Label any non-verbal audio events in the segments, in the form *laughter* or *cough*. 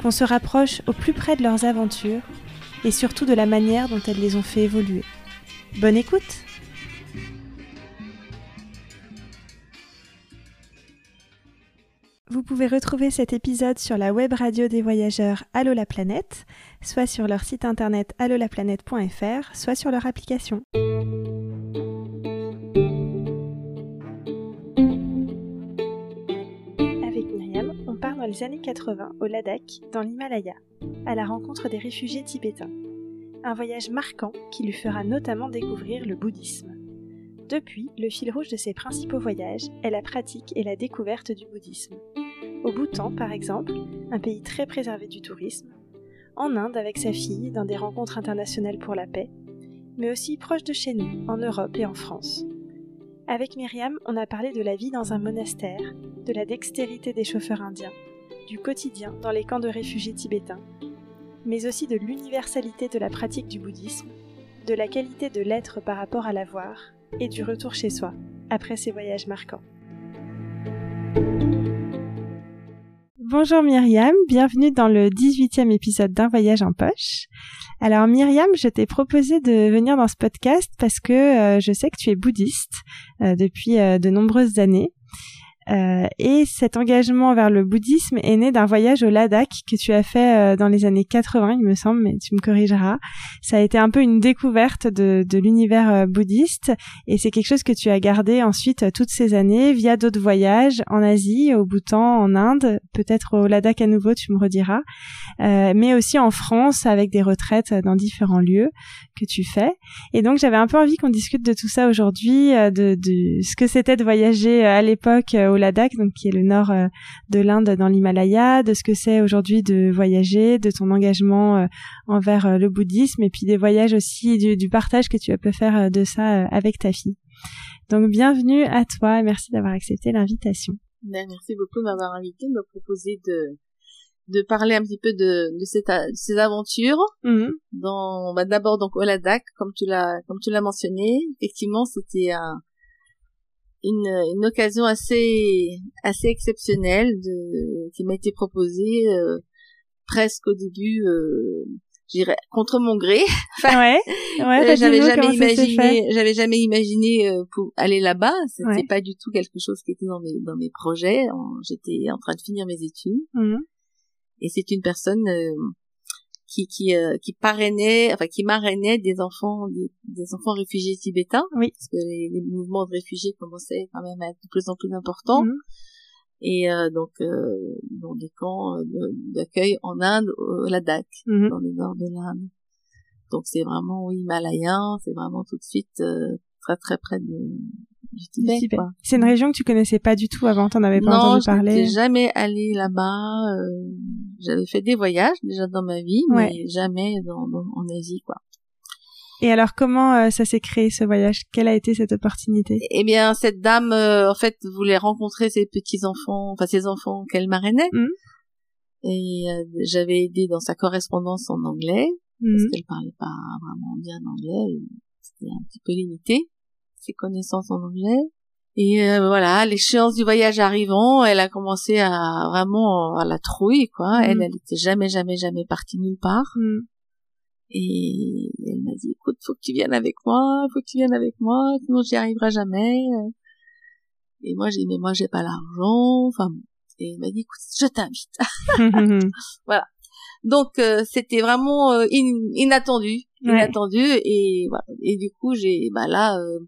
qu'on se rapproche au plus près de leurs aventures et surtout de la manière dont elles les ont fait évoluer. Bonne écoute Vous pouvez retrouver cet épisode sur la web radio des voyageurs Allo la planète, soit sur leur site internet allolaplanète.fr, soit sur leur application. On part dans les années 80 au Ladakh, dans l'Himalaya, à la rencontre des réfugiés tibétains. Un voyage marquant qui lui fera notamment découvrir le bouddhisme. Depuis, le fil rouge de ses principaux voyages est la pratique et la découverte du bouddhisme. Au Bhoutan, par exemple, un pays très préservé du tourisme, en Inde avec sa fille dans des rencontres internationales pour la paix, mais aussi proche de chez nous, en Europe et en France. Avec Myriam, on a parlé de la vie dans un monastère, de la dextérité des chauffeurs indiens, du quotidien dans les camps de réfugiés tibétains, mais aussi de l'universalité de la pratique du bouddhisme, de la qualité de l'être par rapport à l'avoir, et du retour chez soi, après ces voyages marquants. Bonjour Myriam, bienvenue dans le 18e épisode d'un voyage en poche. Alors Myriam, je t'ai proposé de venir dans ce podcast parce que euh, je sais que tu es bouddhiste euh, depuis euh, de nombreuses années. Euh, et cet engagement vers le bouddhisme est né d'un voyage au Ladakh que tu as fait euh, dans les années 80, il me semble, mais tu me corrigeras. Ça a été un peu une découverte de, de l'univers euh, bouddhiste et c'est quelque chose que tu as gardé ensuite toutes ces années via d'autres voyages en Asie, au Bhoutan, en Inde, peut-être au Ladakh à nouveau, tu me rediras, mais aussi en France avec des retraites dans différents lieux que tu fais. Et donc j'avais un peu envie qu'on discute de tout ça aujourd'hui, de, de ce que c'était de voyager à l'époque au Ladakh, donc qui est le nord euh, de l'Inde dans l'Himalaya, de ce que c'est aujourd'hui de voyager, de ton engagement euh, envers euh, le bouddhisme, et puis des voyages aussi, du, du partage que tu as pu faire de ça avec ta fille. Donc bienvenue à toi, merci d'avoir accepté l'invitation. Ben, merci beaucoup de m'avoir invité, de me proposer de de parler un petit peu de, de, cette, ces aventures. Mhm. Dans, bah, d'abord donc au Ladakh, comme tu l'as, comme tu l'as mentionné, effectivement c'était un, une, une occasion assez assez exceptionnelle de, qui m'a été proposée euh, presque au début euh, j'irais contre mon gré. Enfin, *laughs* ouais, ouais euh, j'avais jamais imaginé j'avais jamais imaginé euh, pour aller là-bas. C'était ouais. pas du tout quelque chose qui était dans mes dans mes projets. J'étais en train de finir mes études. Mmh. et c'est une personne euh, qui qui euh, qui parrainait enfin qui marrainait des enfants des, des, enfants réfugiés tibétains oui parce que les, les, mouvements de réfugiés commençaient quand même à être de plus en plus importants mmh. et euh, donc euh, dans des camps d'accueil en Inde au Ladakh mmh. dans le nord de l'Inde donc c'est vraiment oui, himalayen c'est vraiment tout de suite euh, très très près de. C'est une région que tu connaissais pas du tout avant, t'en avais pas non, entendu parler. Non, jamais allé là-bas. Euh, J'avais fait des voyages déjà dans ma vie, ouais. mais jamais dans, dans, en Asie, quoi. Et alors, comment euh, ça s'est créé ce voyage? Quelle a été cette opportunité? Eh bien, cette dame, euh, en fait, voulait rencontrer ses petits enfants, enfin ses enfants qu'elle marrainait. Mmh. Et euh, j'avais aidé dans sa correspondance en anglais mmh. parce qu'elle parlait pas vraiment bien anglais. C'était un petit peu limité ses connaissances en anglais. Et euh, voilà, l'échéance du voyage arrivant, elle a commencé à vraiment à la trouille, quoi. Mm. Elle, elle était jamais, jamais, jamais partie nulle part. Mm. Et elle m'a dit, écoute, faut que tu viennes avec moi, faut que tu viennes avec moi, sinon j'y arriverai jamais. Et moi, j'ai dit, mais moi, j'ai pas l'argent. Enfin, et elle m'a dit, écoute, je t'invite. *laughs* *laughs* voilà. Donc, euh, c'était vraiment euh, in inattendu, inattendu. Et voilà. Et du coup, j'ai, bah là, euh,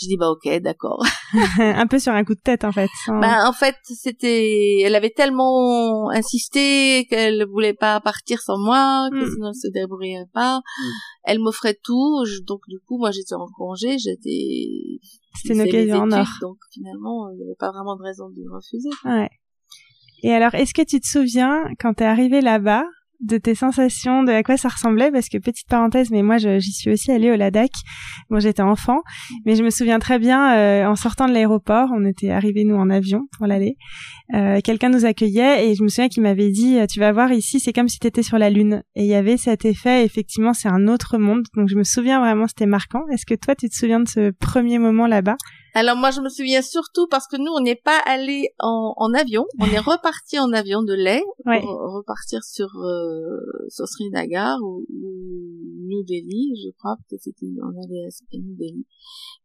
je dis bah ok d'accord. *laughs* *laughs* Un peu sur un coup de tête en fait sans... bah en fait c'était elle avait tellement insisté qu'elle voulait pas partir sans moi que mm. sinon elle se débrouillerait pas. Mm. elle m'offrait tout je... donc du coup moi j'étais en congé j'étais c'était une occasion en or. donc finalement il n'y avait pas vraiment de raison de refuser. Ouais. Et alors, est-ce que tu te souviens quand t'es arrivé là-bas de tes sensations, de à quoi ça ressemblait, parce que petite parenthèse, mais moi j'y suis aussi allée au Ladakh. Bon, j'étais enfant, mais je me souviens très bien euh, en sortant de l'aéroport, on était arrivés nous en avion pour l'aller. Euh, quelqu'un nous accueillait et je me souviens qu'il m'avait dit "Tu vas voir ici, c'est comme si tu étais sur la lune." Et il y avait cet effet. Effectivement, c'est un autre monde. Donc je me souviens vraiment, c'était marquant. Est-ce que toi, tu te souviens de ce premier moment là-bas? Alors moi je me souviens surtout parce que nous on n'est pas allé en, en, avion, on est *laughs* reparti en avion de lait pour repartir sur euh, sur Srinagar ou, New Delhi, je crois. Peut-être c'était on allait à New Delhi.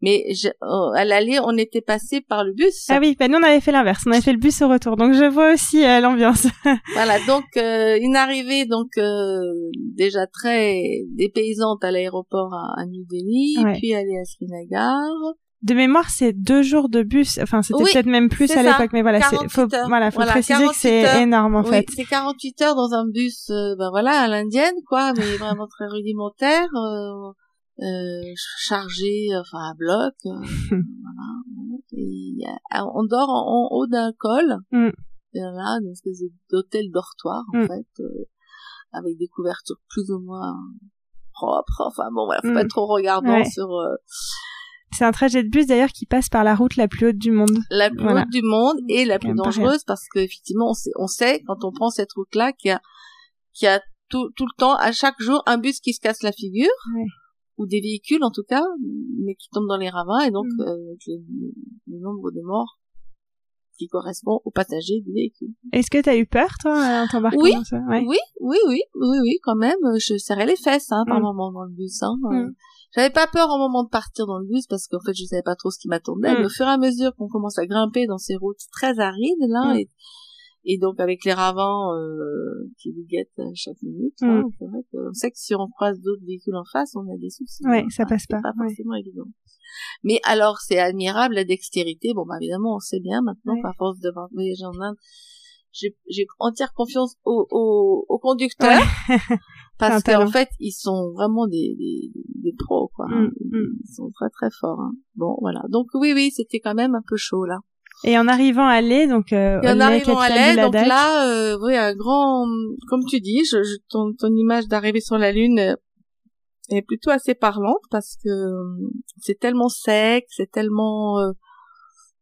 Mais je, oh, à l'aller on était passé par le bus. Ah oui, ben nous on avait fait l'inverse, on avait fait le bus au retour, donc je vois aussi euh, l'ambiance. *laughs* voilà, donc euh, une arrivée donc euh, déjà très dépaysante à l'aéroport à, à, New Delhi, puis aller à Srinagar de mémoire, c'est deux jours de bus. Enfin, c'était peut-être même plus à l'époque, mais voilà, c'est faut, voilà, faut préciser que c'est énorme en fait. C'est 48 heures dans un bus, euh, ben voilà, à l'indienne, quoi, mais *laughs* vraiment très rudimentaire, euh, euh, chargé, enfin à bloc. Euh, voilà. Et on dort en, haut d'un col, mm. là, une espèce d'hôtel dortoir en mm. fait, euh, avec des couvertures plus ou moins propres. Enfin bon, voilà, faut mm. pas être trop regardant sur c'est un trajet de bus d'ailleurs qui passe par la route la plus haute du monde. La plus haute du monde et la plus dangereuse parce que effectivement on sait, on sait quand on prend cette route-là qu'il y a qu'il y a tout, tout le temps à chaque jour un bus qui se casse la figure ou des véhicules en tout cas mais qui tombent dans les ravins et donc mm. euh, le, nombre de morts qui correspond aux passagers du véhicule. Est-ce que tu as eu peur toi en t'embarquant oui, oui, oui, oui, oui, oui, oui, quand même. Je serrais les fesses hein, par mm. moment dans le bus. Hein, mm. J'avais pas peur au moment de partir dans le bus parce qu'en fait je savais pas trop ce qui m'attendait. Mais mm. au fur et à mesure qu'on commence à grimper dans ces routes très arides là, mm. et, et, donc avec les ravins euh, qui vous guettent à chaque minute, mm. c'est vrai qu'on sait que si on croise d'autres véhicules en face, on a des soucis. Ouais, ça passe pas. pas forcément évident. Mais alors c'est admirable la dextérité. Bon bah évidemment on sait bien maintenant qu'à force de voyager en Inde j'ai entière confiance aux au, au conducteurs *laughs* parce qu'en fait ils sont vraiment des, des, des pros quoi mm, mm. ils sont très très forts hein. bon voilà donc oui oui c'était quand même un peu chaud là et en arrivant à l'aide donc euh, et en arrivant à l'aide donc là euh, oui un grand comme tu dis je, je ton, ton image d'arriver sur la lune euh, est plutôt assez parlante parce que euh, c'est tellement sec c'est tellement euh,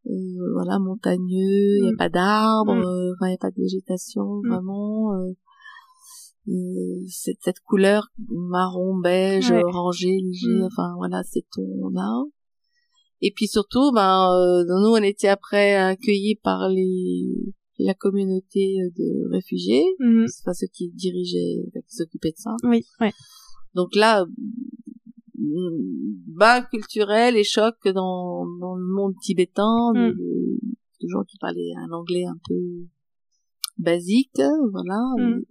euh, voilà montagneux, il n'y a mm. pas d'arbres, mm. il n'y a pas de végétation mm. vraiment. Euh, cette, cette couleur marron, beige, orangé, léger, enfin voilà, c'est ton là. Et puis surtout, ben nous on était après accueillis par les la communauté de réfugiés, c'est pas ceux qui dirigeaient, qui s'occupaient de ça. Oui, ouais. Donc là, bas culturel et choc dans, dans le monde tibétain, mm. de, gens qui parlaient un anglais un peu basique, voilà, mm.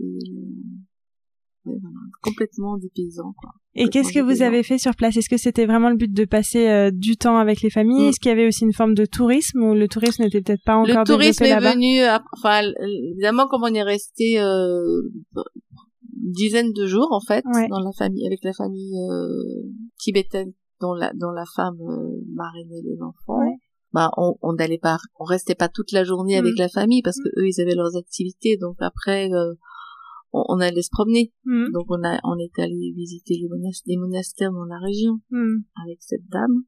complètement des paysans. Quoi. Et qu'est-ce que vous avez fait sur place? Est-ce que c'était vraiment le but de passer euh, du temps avec les familles? Mm. Est-ce qu'il y avait aussi une forme de tourisme ou le tourisme n'était peut-être pas encore Le tourisme est venu, enfin évidemment comme on est resté euh, dizaine de jours en fait dans la famille avec la famille euh, tibétaine dont la dont la femme euh, marrainait les enfants bah on on n'allait pas on restait pas toute la journée avec mm. la famille parce que eux ils avaient leurs activités donc après euh, on, allait se promener mm. donc on a on est allé visiter les, monastères, les monastères dans la région mm. avec cette dame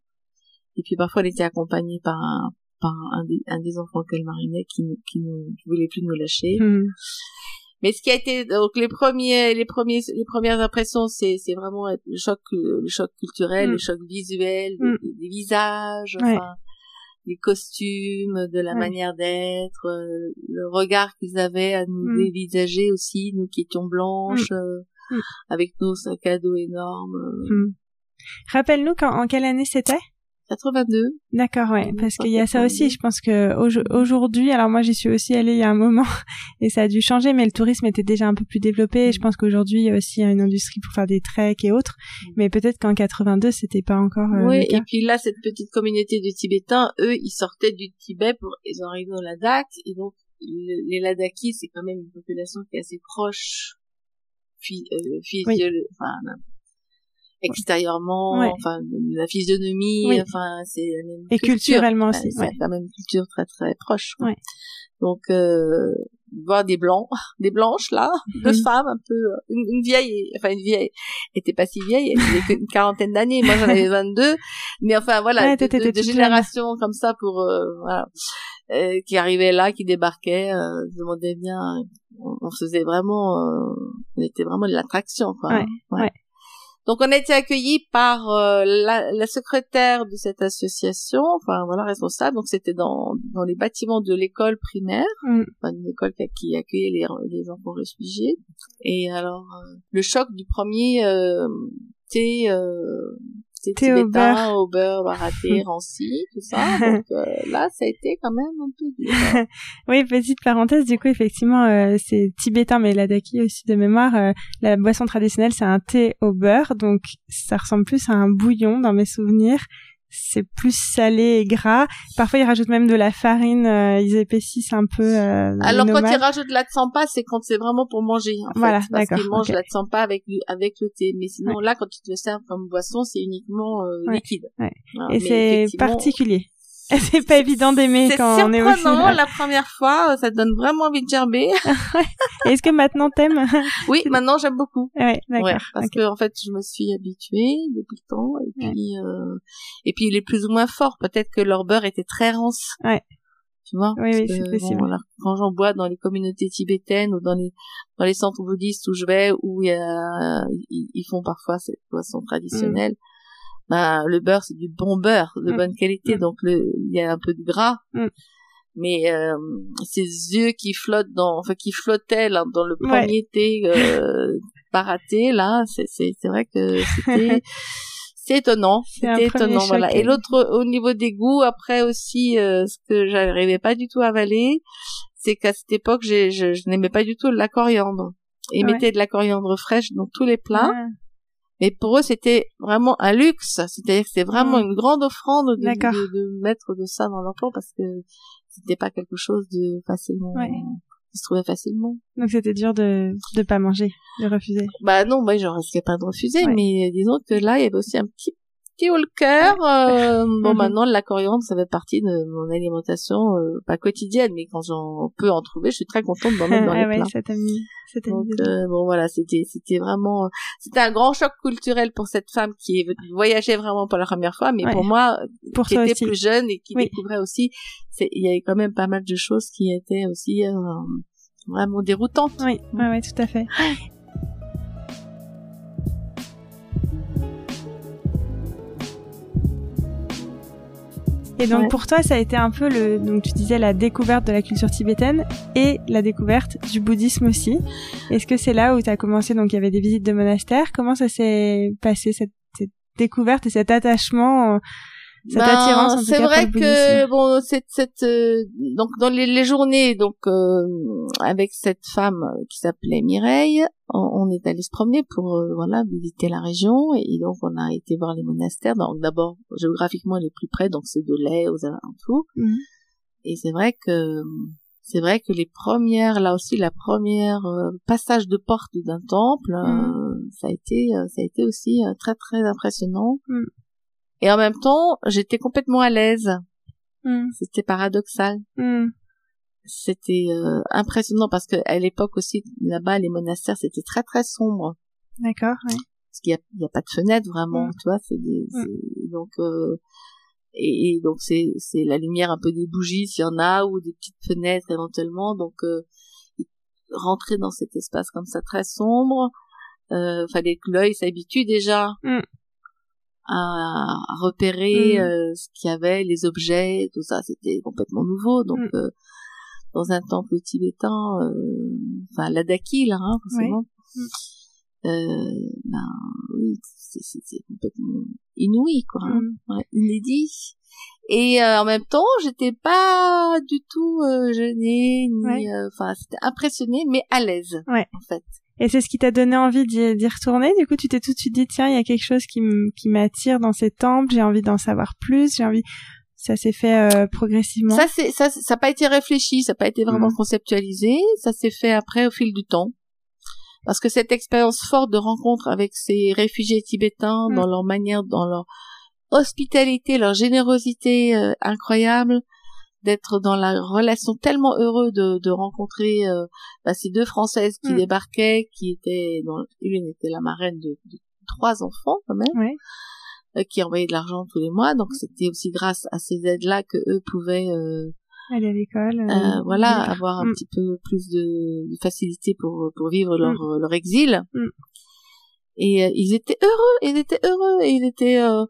et puis parfois elle était accompagnée par un par un des, un des enfants qu'elle marinait qui qui ne voulait plus nous lâcher mais ce qui a été donc les premiers les premiers les premières impressions c'est c'est vraiment le choc le choc culturel mm. le choc visuel des, mm. visages enfin des costumes de la manière d'être euh, le regard qu'ils avaient à nous mm. dévisager aussi nous qui étions blanches euh, avec nos sacs à dos énormes rappelle-nous en quelle année c'était? 82. D'accord, ouais, parce qu'il y a ça aussi. Je pense que aujourd'hui, alors moi j'y suis aussi allée il y a un moment *laughs* et ça a dû changer, mais le tourisme était déjà un peu plus développé. je pense qu'aujourd'hui il y a aussi une industrie pour faire des treks et autres, mm. mais peut-être qu'en 82 c'était pas encore. Euh, oui, et puis là cette petite communauté de Tibétains, eux, ils sortaient du Tibet pour ils arrivaient au Ladakh et donc les Ladakis c'est quand même une population qui est assez proche, puis euh, enfin extérieurement, enfin la physionomie, enfin c'est et culturellement aussi, c'est quand même culture très très proche. Donc euh, voir des blancs, *laughs* des blanches là, deux femmes un peu, une, une, vieille, enfin une vieille, était pas si vieille, elle avait une *laughs* quarantaine d'années, moi j'en avais 22, mais enfin voilà, de, de, de générations comme ça pour euh, voilà, euh, qui arrivaient là, qui débarquaient, euh, demandaient bien, on, on faisait vraiment, euh, on était vraiment de l'attraction quoi. Ouais, ouais. Donc on a été accueillis par euh, la, la, secrétaire de cette association, enfin voilà responsable. Donc c'était dans dans les bâtiments de l'école primaire, Mm. enfin une école qui, accueillait les, les enfants réfugiés. Et alors euh, le choc du premier euh, thé au tibétain, beurre baraté, ranci, tout ça? Donc euh, là ça a été quand même un peu dur. *laughs* Oui, petite parenthèse, du coup, effectivement, euh, c'est tibétain, mais la daki aussi de mémoire. euh, la boisson traditionnelle, c'est un thé au beurre, donc ça ressemble plus à un bouillon dans mes souvenirs. C'est plus salé et gras. Parfois, ils rajoutent même de la farine, euh, ils épaississent un peu. euh, Alors quand ils rajoutent la tsampa, c'est quand c'est vraiment pour manger. En Voilà, fait, parce qu'ils mangent ok. la tsampa avec le, avec le thé. Mais sinon là, quand ils te le servent comme boisson, c'est uniquement euh, Ouais, liquide. ouais. Voilà, Et c'est particulier. *laughs* C'est pas évident d'aimer C'est quand on est au surprenant final. la première fois, euh, ça te donne vraiment envie de gerber. *laughs* Est-ce que maintenant t'aimes? *laughs* Oui, maintenant j'aime beaucoup. Ouais, d'accord. Ouais, parce ok. que en fait, je me suis habituée depuis le temps et puis euh, et puis il est plus ou moins fort. Peut-être que leur beurre était très rance. Ouais. Tu vois? Oui, oui, c'est possible. quand j'en bois dans les communautés tibétaines ou dans les dans les centres bouddhistes où je vais où il y a, ils, ils font parfois cette boisson traditionnelle. Ben, le beurre c'est du bon beurre de Mm. bonne qualité Mm. donc le il y a un peu de gras Mm. mais euh, ces yeux qui flottent dans enfin qui flottaient là dans le Ouais. premier thé euh, *laughs* baraté là c'est c'est c'est vrai que c'était *laughs* c'est étonnant c'était étonnant choc, voilà et euh. l'autre au niveau des goûts après aussi euh, ce que j'arrivais pas du tout à avaler c'est qu'à cette époque je, je n'aimais pas du tout la coriandre ils Ouais. mettaient de la coriandre fraîche dans tous les plats mais pour eux, c'était vraiment un luxe. C'est-à-dire que c'était vraiment Mm. une grande offrande de, D'accord. de, de mettre de ça dans leur plan parce que c'était pas quelque chose de facilement, Ouais. qui se trouvait facilement. donc c'était dur de de pas manger, de refuser. Bah non, moi, je risquais pas de refuser, Ouais. mais disons que là, il y avait aussi un petit haut le cœur. *laughs* euh, bon, Mhm. maintenant, la coriandre, ça fait partie de mon alimentation, euh, pas quotidienne, mais quand j'en peux en trouver, je suis très contente d'en mettre *laughs* dans ah les ouais, plats. ça t'a mis, ça t'a Donc euh, bon voilà, c'était c'était vraiment c'était un grand choc culturel pour cette femme qui voyageait vraiment pour la première fois, mais Ouais. pour moi Pour qui était aussi. plus jeune et qui Oui. découvrait aussi, il y avait quand même pas mal de choses qui étaient aussi vraiment déroutantes. Oui, ouais, ouais, tout à fait. Et donc Ouais. pour toi, ça a été un peu le, donc tu disais la découverte de la culture tibétaine et la découverte du bouddhisme aussi. Est-ce que c'est là où tu as commencé? Donc il y avait des visites de monastères. Comment ça s'est passé cette, cette découverte et cet attachement, euh, cette Ben, attirance c'est vrai que bon cette cette euh, donc dans les, les journées donc euh, avec cette femme euh, qui s'appelait Mireille on, on est allé se promener pour euh, voilà visiter la région. Et, donc on a été voir les monastères. Donc d'abord géographiquement les plus près donc c'est de lait aux alentours. Mhm. et c'est vrai que c'est vrai que les premières là aussi la première euh, passage de porte d'un temple euh, ça a été ça a été aussi euh, très très impressionnant. Mhm. Et en même temps j'étais complètement à l'aise Hmm, c'était paradoxal. hmm, C'était euh, impressionnant parce que à l'époque aussi là-bas les monastères c'était très très sombre D'accord, ouais. parce qu'il y a, pas de fenêtre vraiment, Mm. tu vois, c'est des donc euh, et, et donc c'est c'est la lumière un peu des bougies s'il y en a ou des petites fenêtres éventuellement donc euh, rentrer dans cet espace comme ça très sombre euh, fallait que l'œil s'habitue déjà Mm. À, à repérer Mm. euh, ce qu'il y avait les objets tout ça c'était complètement nouveau donc Mm. euh, dans un temple tibétain euh, enfin la daki là hein, forcément Mm. ben oui c'est complètement inouï quoi hein ouais, inédit. Et euh, en même temps, j'étais pas du tout euh, gênée, ni, Ouais. euh, enfin, c'était impressionnée, mais à l'aise, Ouais. en fait. Et c'est ce qui t'a donné envie d'y, d'y retourner? Du coup, tu t'es tout de suite dit, tiens, il y a quelque chose qui, m'attire dans ces temples. J'ai envie d'en savoir plus. J'ai envie. Ça s'est fait euh, progressivement. Ça, c'est ça, ça a pas été réfléchi, ça a pas été vraiment Mhm. conceptualisé. Ça s'est fait après au fil du temps. Parce que cette expérience forte de rencontre avec ces réfugiés tibétains, Mhm. dans leur manière, dans leur hospitalité, leur générosité euh, incroyable, d'être dans la relation tellement heureux de, de rencontrer euh, bah, ces deux Françaises qui Mm. débarquaient, qui étaient, dans, une était la marraine de, de trois enfants quand même, euh, qui envoyaient de l'argent tous les mois. Donc c'était aussi grâce à ces aides-là que eux pouvaient, euh, Aller à l'école. euh, euh, voilà, avoir un Mm. petit peu plus de, de facilité pour pour vivre leur leur exil. Et euh, ils étaient heureux, ils étaient heureux, et ils étaient euh,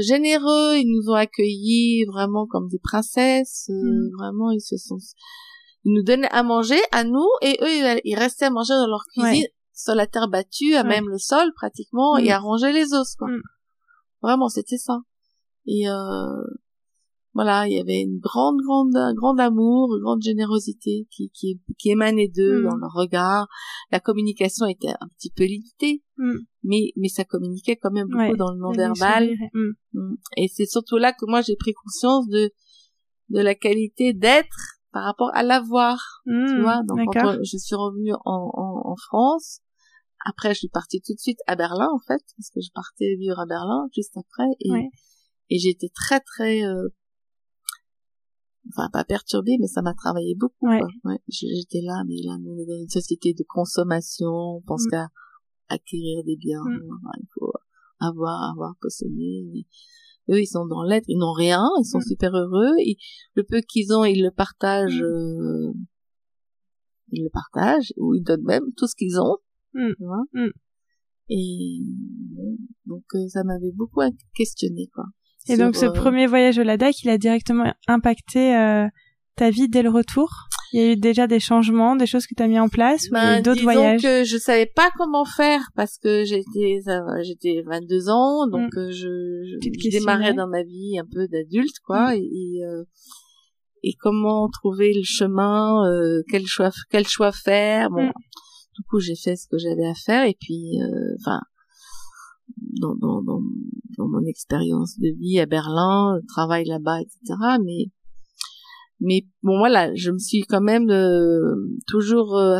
généreux, ils nous ont accueillis vraiment comme des princesses, euh, Mm. vraiment ils se sont ils nous donnaient à manger à nous et eux ils, restaient à manger dans leur cuisine sur la terre battue, à Ouais. même le sol pratiquement Mm. et à ranger les os quoi. Mm. Vraiment, c'était ça. Et euh, voilà, il y avait une grande, grande, un grand amour, une grande générosité qui, qui, qui émanait d'eux Mm. dans leur regard. La communication était un petit peu limitée, Mm. mais, mais ça communiquait quand même beaucoup Ouais, dans le non-verbal. mm. Et c'est surtout là que moi j'ai pris conscience de, de la qualité d'être par rapport à l'avoir. Tu vois, donc quand je suis revenue en, en, en France, après je suis partie tout de suite à Berlin en fait, parce que je partais vivre à Berlin juste après, et, Ouais. et j'étais très très, euh, enfin pas perturbée, mais ça m'a travaillé beaucoup. Ouais. J'étais là, mais là nous, on est dans une société de consommation, on pense Mm. qu'à acquérir des biens, Mm. Enfin, il faut avoir, avoir, posséder. Eux, ils sont dans l'être, ils n'ont rien, ils sont Mm. super heureux. Et le peu qu'ils ont, ils le partagent. Euh, ils le partagent ou ils donnent même tout ce qu'ils ont. Tu vois. Et donc euh, ça m'avait beaucoup questionné quoi. Et donc ce premier voyage au Ladakh, il a directement impacté euh, ta vie dès le retour. Il y a eu déjà des changements, des choses que tu as mis en place, ou Ben, d'autres voyages? que je savais pas comment faire parce que j'étais euh, j'étais 22 ans donc euh, je, je, démarrais dans ma vie un peu d'adulte quoi Mm. et et, euh, et comment trouver le chemin euh, quel choix quel choix faire bon Mm. du coup j'ai fait ce que j'avais à faire et puis euh, enfin dans, dans, dans, dans mon expérience de vie à Berlin, travail là-bas, etc. Mais mais bon voilà, je me suis quand même euh, toujours euh,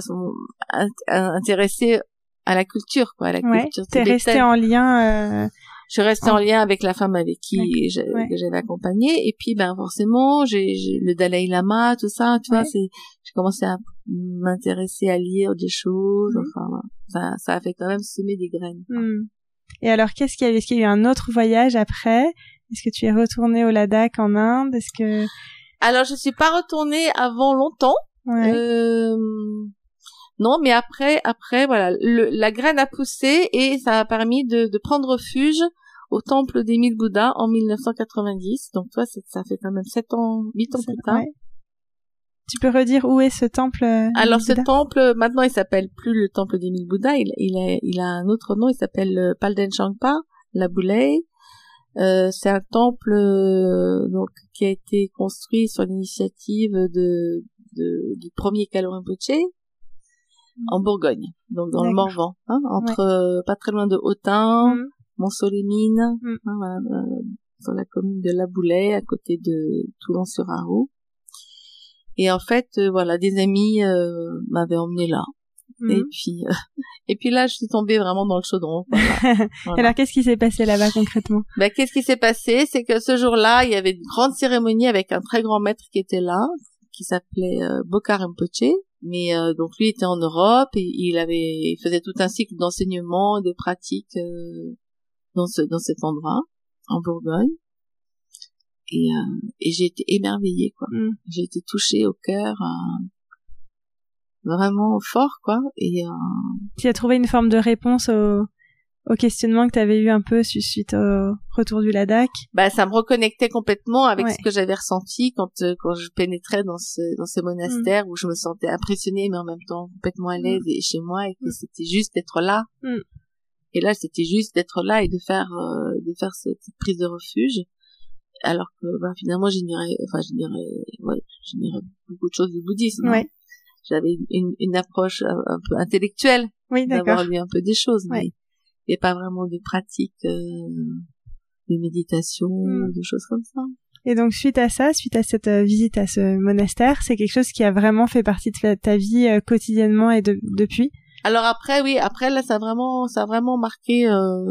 intéressée à la culture, quoi, à la Ouais. culture T'es tibétaine. resté en lien. Euh... Je suis restée en lien avec la femme avec qui Ouais. j'avais accompagnée, et puis ben forcément, j'ai le Dalai Lama, tout ça, tu vois, Ouais. c'est j'ai commencé à m'intéresser à lire des choses, Mhm. enfin ça ça a fait quand même semer des graines. Et alors, qu'est-ce qu'il y a eu? Est-ce qu'il y a eu un autre voyage après? Est-ce que tu es retourné au Ladakh en Inde? Est-ce que Alors je suis pas retournée avant longtemps. ouais. Euh, non, mais après, après, voilà, le, la graine a poussé et ça a permis de, de prendre refuge au temple des mille Bouddhas en 1990. Donc toi, ça fait quand même sept ans, huit ans plus tard. Ouais. Tu peux redire où est ce temple euh, Alors ce temple, maintenant, il s'appelle plus le temple des mille Bouddhas. Il, il, a, il a un autre nom. Il s'appelle euh, Palden Shangpa, la Boulay. Euh, c'est un temple euh, donc qui a été construit sur l'initiative de, de du premier Kalo Rinpoche en Bourgogne, donc dans le. Morvan, hein, entre euh, pas très loin de Autun, Hmm. Montceau-les-Mines, Mm. hein, voilà, euh, sur la commune de La Boulay, à côté de Toulon-sur-Arroux. Et en fait, euh, voilà, des amis euh, m'avaient emmené là. Hmm. Et puis, euh, *laughs* et puis là, je suis tombée vraiment dans le chaudron. *laughs* Voilà. Alors, qu'est-ce qui s'est passé là-bas concrètement? Ben, qu'est-ce qui s'est passé? C'est que ce jour-là, il y avait une grande cérémonie avec un très grand maître qui était là, qui s'appelait euh, Bokar Rinpoche. Mais euh, donc lui était en Europe et il avait, il faisait tout un cycle d'enseignement, et de pratique euh, dans ce dans cet endroit en Bourgogne. Et, euh, et j'ai été émerveillée quoi. Hmm. J'ai été touchée au cœur, euh, vraiment fort quoi. Et euh, Tu as trouvé une forme de réponse au, au questionnement que tu avais eu un peu su- suite au retour du Ladakh? Bah ça me reconnectait complètement avec Ouais. ce que j'avais ressenti quand euh, quand je pénétrais dans ce dans ces monastères où je me sentais impressionnée mais en même temps complètement à l'aise et chez moi et que Mm. c'était juste d'être là Mm. et là c'était juste d'être là et de faire euh, de faire ce- cette prise de refuge alors que bah, finalement j'ignorais enfin j'ignorais ouais j'ignorais beaucoup de choses du bouddhisme hein. Ouais. j'avais une, une approche un, un peu intellectuelle Oui, d'avoir lu un peu des choses, Ouais. mais il n'y a pas vraiment de pratique euh, de méditation, Mm. de choses comme ça. Et donc, suite à ça, suite à cette euh, visite à ce monastère, c'est quelque chose qui a vraiment fait partie de ta- vie euh, quotidiennement et de- depuis? Alors après, oui, après là, ça a vraiment, ça a vraiment marqué euh,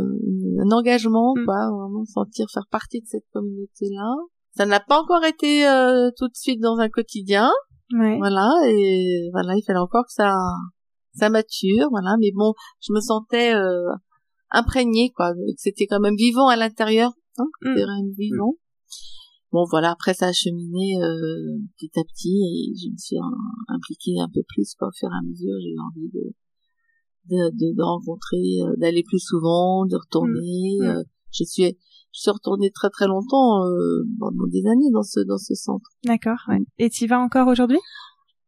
un engagement, Mm. quoi, vraiment sentir faire partie de cette communauté-là. Ça n'a pas encore été euh, tout de suite dans un quotidien. Ouais. Voilà, et voilà, il fallait encore que ça, ça mature, voilà. Mais bon, je me sentais euh, imprégnée, quoi. que C'était quand même vivant à l'intérieur, hein, Mm. c'était vraiment vivant. Bon, voilà, après ça a cheminé euh, petit à petit et je me suis euh, impliquée un peu plus, quoi. Au fur et à mesure, j'ai eu envie de, de, de, de rencontrer, euh, d'aller plus souvent, de retourner. Mm. euh, je suis, je suis retournée très très longtemps, euh, pendant des années dans ce dans ce centre. D'accord. Ouais. Et tu y vas encore aujourd'hui?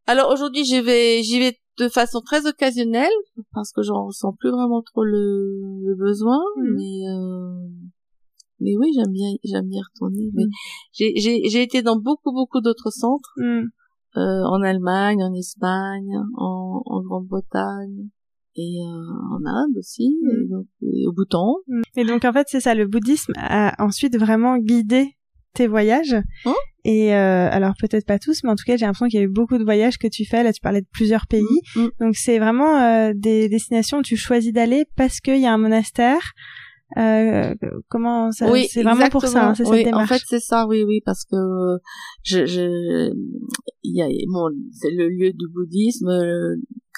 Alors aujourd'hui, j'y vais, j'y vais de façon très occasionnelle parce que j'en ressens plus vraiment trop le, le besoin, Mhm. mais euh, mais oui, j'aime bien, j'aime bien retourner. J'ai j'ai j'ai été dans beaucoup beaucoup d'autres centres, euh, en Allemagne, en Espagne, en, en Grande-Bretagne et euh, en Inde aussi, Mhm. et, donc, et au Bhoutan. Et donc en fait c'est ça, le bouddhisme a ensuite vraiment guidé tes voyages. Hein et euh, alors peut-être pas tous, mais en tout cas j'ai l'impression qu'il y a eu beaucoup de voyages que tu fais. Là tu parlais de plusieurs pays. Mhm. Donc c'est vraiment euh, des destinations où tu choisis d'aller parce qu'il y a un monastère. Euh, comment ça oui, C'est vraiment pour ça, hein, c'est exactement. cette oui, démarche. En fait, c'est ça, oui, oui, parce que je, je, il y a, bon, c'est le lieu du bouddhisme,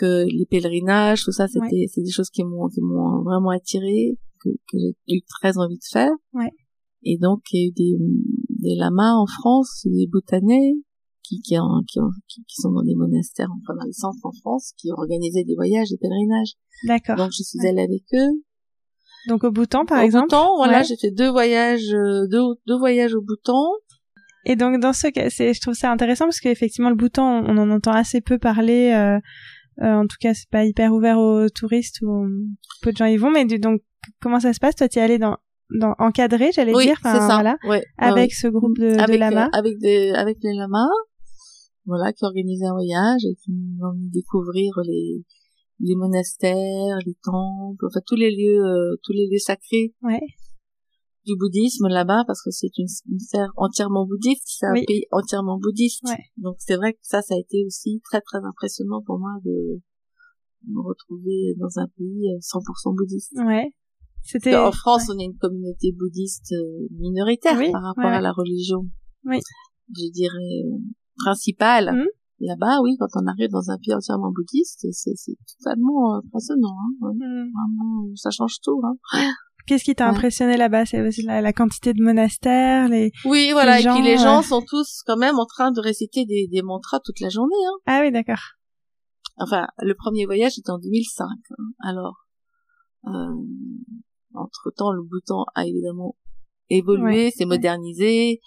euh, que les pèlerinages, tout ça, c'était, c'est des choses qui m'ont, qui m'ont vraiment attiré, que, que j'ai eu très envie de faire. Ouais. Et donc, il y a eu des, des lamas en France, des bhoutanais, qui, qui, en- qui, en- qui, qui sont dans des monastères, enfin dans les centres en France, qui organisaient des voyages, des pèlerinages. D'accord. Donc, je suis Ouais. allée avec eux. Donc au Bhoutan par au exemple. Bhoutan, voilà, j'ai fait deux voyages, euh, deux, deux voyages au Bhoutan. Et donc dans ce cas, je trouve ça intéressant parce qu'effectivement le Bhoutan, on, on en entend assez peu parler. euh, euh, en tout cas, c'est pas hyper ouvert aux touristes ou peu de gens y vont. Mais du- donc comment ça se passe? Toi, tu es allé dans, dans encadré, j'allais oui, dire, c'est enfin, ça. voilà, Ouais, avec ouais, ce groupe de, ouais. de avec, lamas. euh, avec des, avec les lamas, voilà, qui organisaient un voyage et qui nous ont mis découvrir les, les monastères, les temples, enfin tous les lieux, euh, tous les lieux sacrés Ouais. Du bouddhisme là-bas, parce que c'est une, une terre entièrement bouddhiste, c'est un Oui. pays entièrement bouddhiste. Ouais. Donc c'est vrai que ça, ça a été aussi très très impressionnant pour moi de me retrouver dans un pays euh, 100% bouddhiste. Ouais. C'était. Qu'en France, on est une communauté bouddhiste euh, minoritaire Oui, par rapport ouais, à la religion. Oui. Je dirais euh, principale. Mhm. Là-bas, oui, quand on arrive dans un pays entièrement bouddhiste, c'est totalement euh, impressionnant. Hein. Hmm. Vraiment, ça change tout. Hein. Qu'est-ce qui t'a Ouais. impressionné là-bas? C'est la, la quantité de monastères, les. Oui, voilà. Les et puis gens, les gens euh, sont tous quand même en train de réciter des, des mantras toute la journée. Hein. Ah oui, d'accord. Enfin, le premier voyage était en 2005. hein. Alors, euh, entre temps, le Bhoutan a évidemment évolué, Ouais, s'est ouais. modernisé.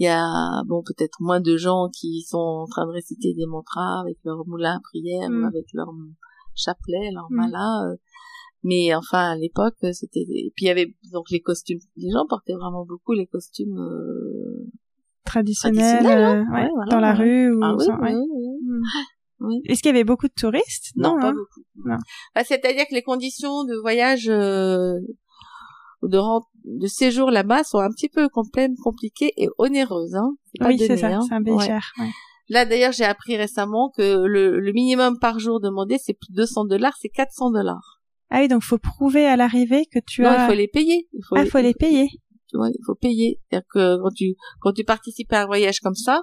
Il y a bon peut-être moins de gens qui sont en train de réciter des mantras avec leur moulin à prière, Mm. avec leur chapelet, leur Mm. mala. euh. Mais enfin, à l'époque, c'était. Et puis il y avait donc les costumes. Les gens portaient vraiment beaucoup les costumes. euh, Traditionnel, Traditionnel, hein. euh, ouais, Ouais, voilà, dans la ouais. rue ou Ah oui, sans- oui, ouais. oui, oui. Hmm. *laughs* Oui. Est-ce qu'il y avait beaucoup de touristes? Non, pas hein beaucoup. Bah, C'est-à-dire que les conditions de voyage euh, ou de, de séjour là-bas sont un petit peu compliquées et onéreuses. Hein. Pas Oui, c'est ça. hein. C'est un pays cher. ouais. Là, d'ailleurs, j'ai appris récemment que le, le minimum par jour demandé, c'est plus de 200 dollars, c'est 400 dollars. Ah oui, donc faut prouver à l'arrivée que tu Non, as. il faut les payer. Il faut, Ah, faut les payer. Tu vois, il faut payer. C'est-à-dire que quand tu, quand tu participes à un voyage comme ça,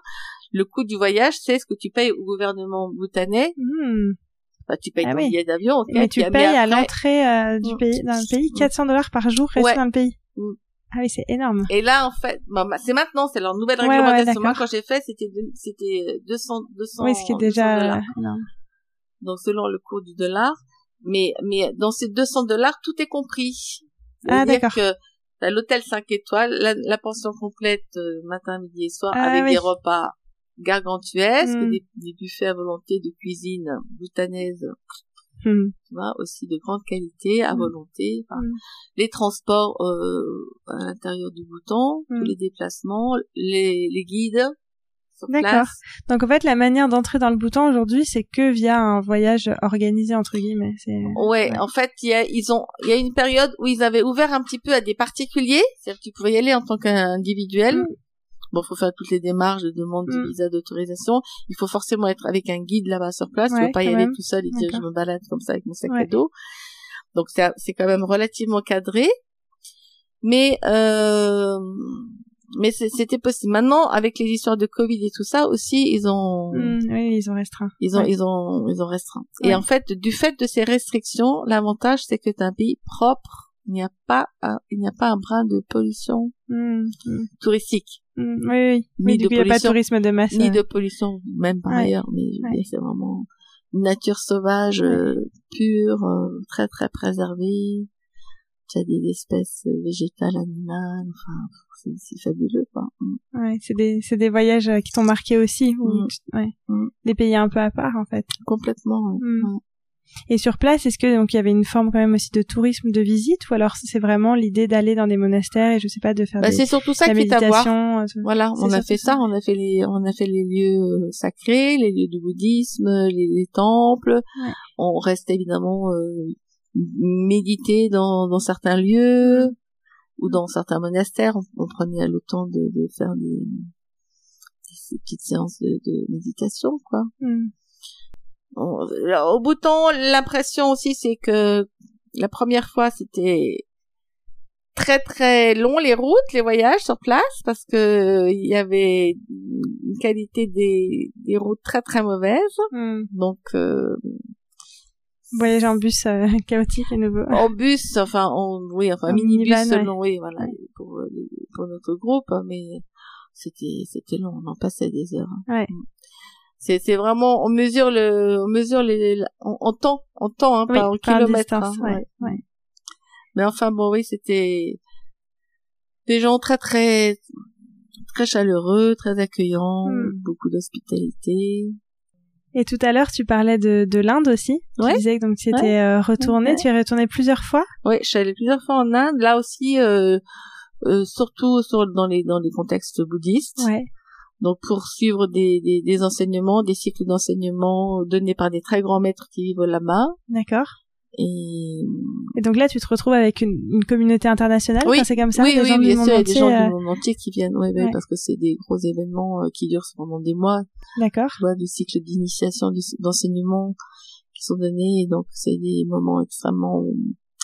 le coût du voyage, c'est ce que tu payes au gouvernement bhoutanais. Hmm. Enfin, tu payes Ah ton oui. billet d'avion. Mais tu payes à l'entrée euh, du Mm. pays, dans le pays, Mm. 400 dollars par jour resté Ouais. dans le pays. Mm. Ah oui, c'est énorme. Et là, en fait, bah, c'est maintenant, c'est leur nouvelle Ouais, ouais, réglementation. Moi, quand j'ai fait, c'était c'était euh, 200, 200, Oui, ce qui est 200 déjà euh, énorme. Donc, selon le cours du dollar. Mais, mais dans ces 200 dollars, tout est compris. Ah, d'accord. l'hôtel 5 étoiles, la, la pension complète euh, matin, midi et soir, Ah, avec oui. des repas gargantuesques, Mm. des, des buffets à volonté de cuisine bhoutanaise, Hmm. tu vois, aussi de grande qualité, à Mm. volonté. Enfin. Les transports euh, à l'intérieur du tous les déplacements, les, les guides D'accord. Donc en fait, la manière d'entrer dans le Bhoutan aujourd'hui, c'est que via un voyage organisé entre guillemets. Ouais, Ouais. en fait, il y a, ils ont, il y a une période où ils avaient ouvert un petit peu à des particuliers, c'est-à-dire que tu pouvais y aller en tant qu'individuel. Mm. Bon, faut faire toutes les démarches de demande de Mm. visa d'autorisation. Il faut forcément être avec un guide là-bas sur place. tu Ouais, peux pas y aller tout seul et dire je me balade comme ça avec mon sac à dos. Donc c'est c'est quand même relativement cadré. Mais euh, mais c'était possible. Maintenant, avec les histoires de Covid et tout ça aussi, ils ont, Mm, oui, ils ont restreint. ils ont, Ouais. ils ont, ils ont restreint. Ouais. Et en fait, du fait de ces restrictions, l'avantage c'est que c'est un pays propre. Il n'y a pas, un, il n'y a pas un brin de pollution Mm, mm, touristique, mm, oui, oui. Ni Oui, du de coup, il n'y a pas de pollution, tourisme de masse. ni de pollution même par Ouais. ailleurs. Mais c'est vraiment une nature sauvage, euh, pure, euh, très très préservée. Tu as des espèces euh, végétales, animales. Enfin, c'est fabuleux, quoi. Mm. Ouais, c'est des, c'est des voyages euh, qui t'ont marqué aussi. Ou, Mm. ouais. Mm. Des pays un peu à part, en fait. Complètement. Mm. Ouais. Et sur place, est-ce que donc il y avait une forme quand même aussi de tourisme de visite, ou alors c'est vraiment l'idée d'aller dans des monastères et je sais pas de faire Bah, des, c'est surtout ça qui est à voir. euh, Voilà, on a fait ça. ça, on a fait les, on a fait les lieux sacrés, les lieux du bouddhisme, les, les temples. Ouais. On reste évidemment euh, méditer dans, dans certains lieux ou dans certains monastères. On, on prenait le temps de, de faire des, des petites séances de, de méditation, quoi. Mm. On- alors, au bouton, l'impression aussi, c'est que la première fois, c'était très très long les routes, les voyages sur place, parce que il y avait une qualité des, des routes très très mauvaise. Mm. Donc euh, Voyage en bus euh, *laughs* chaotique et nouveau. en bus, enfin en oui, enfin En minibus minivan, ouais. oui, voilà pour euh, pour notre groupe, mais c'était c'était long, on en passait des heures. Ouais. C'est c'est vraiment on mesure le on mesure les en, en temps en temps hein, Oui, pas en par kilomètres. hein, ouais, ouais. ouais. Mais enfin bon oui, c'était des gens très très très chaleureux, très accueillants, Mm. beaucoup d'hospitalité. Et tout à l'heure, tu parlais de, de l'Inde aussi. Ouais. Tu disais que donc tu étais euh, retourné. Ouais. Tu es retourné plusieurs fois? Oui, je suis allée plusieurs fois en Inde, là aussi euh, euh, surtout sur dans les dans les contextes bouddhistes. Ouais. Donc pour suivre des, des, des enseignements, des cycles d'enseignement donnés par des très grands maîtres qui vivent là-bas. D'accord. Et Et donc là, tu te retrouves avec une, une communauté internationale? Oui. Enfin, c'est comme ça. oui, des oui, gens du bien monde sûr, il y a des gens euh, du monde entier qui viennent, ouais, ouais, Ouais. parce que c'est des gros événements euh, qui durent pendant des mois, D'accord. tu vois, du cycle d'initiation, du- d'enseignement qui sont donnés, et donc c'est des moments extrêmement